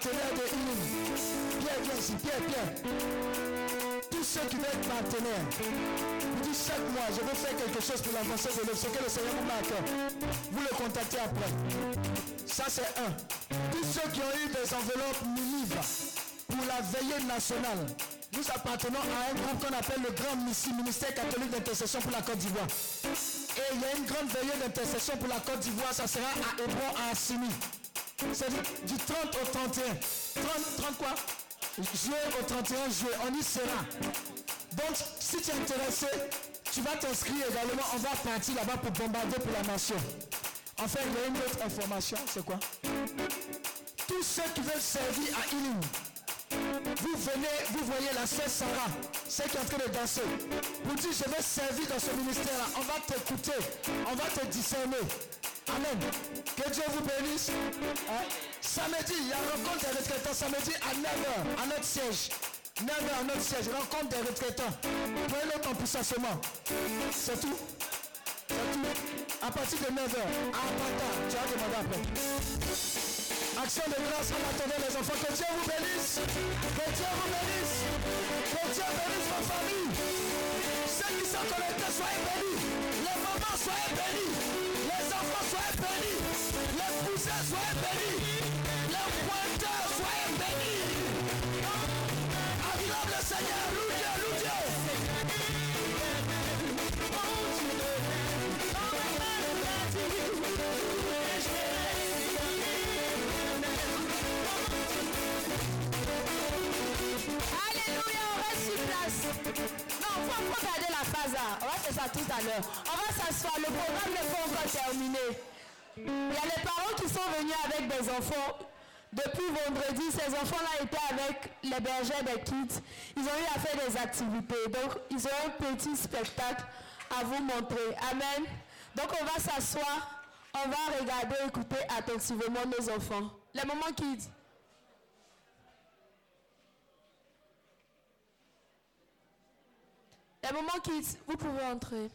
Partenaires de Pierre, viens Pierre, Pierre. Tous ceux qui veulent être partenaires, vous dites chaque mois, je veux faire quelque chose pour l'avancée de l'œuvre, ce que le Seigneur vous marque. Vous le contactez après. Ça, c'est un. Tous ceux qui ont eu des enveloppes Minive pour la veillée nationale, nous appartenons à un groupe qu'on appelle le Grand Ministère catholique d'intercession pour la Côte d'Ivoire. Et il y a une grande veillée d'intercession pour la Côte d'Ivoire, ça sera à Hébron, à Assini. C'est du, du 30 au 31. 30, 30 quoi? Juillet au 31 juillet, on y sera. Donc, si tu es intéressé, tu vas t'inscrire également. On va partir là-bas pour bombarder pour la nation. Enfin, il y a une autre information, c'est quoi? Tous ceux qui veulent servir à Ilim, vous venez, vous voyez la sœur Sarah, celle qui est en train de danser. Vous dites, je vais servir dans ce ministère-là. On va t'écouter, on va te discerner. Amen. Que Dieu vous bénisse. Hein? Samedi, il y a rencontre des retraitants. Samedi à 9h, à notre siège. 9h à notre siège. Rencontre des retraitants. Prenez pour ça seulement. C'est tout. C'est tout. À partir de 9h, à Apata, tu vas demander après. Action de grâce en attendant les enfants. Que Dieu vous bénisse. Que Dieu vous bénisse. Que Dieu bénisse vos familles. Ceux qui sont connectés, soyez bénis. Les mamans, soyez bénis. Soyez bénis. Les pointeurs, soyez bénis. Acclame le Seigneur. Loue Dieu, loue Dieu. Alléluia, on reste sur place. Non, faut, faut garder la phase là. On va faire ça tout à l'heure. On va s'asseoir. Le programme n'est pas encore terminé. Il y a les parents qui sont venus avec des enfants. Depuis vendredi, ces enfants-là étaient avec les bergers des kids. Ils ont eu à faire des activités. Donc, ils ont un petit spectacle à vous montrer. Amen. Donc, on va s'asseoir. On va regarder, écouter attentivement nos enfants. Les moments kids. Les moments kids, vous pouvez entrer.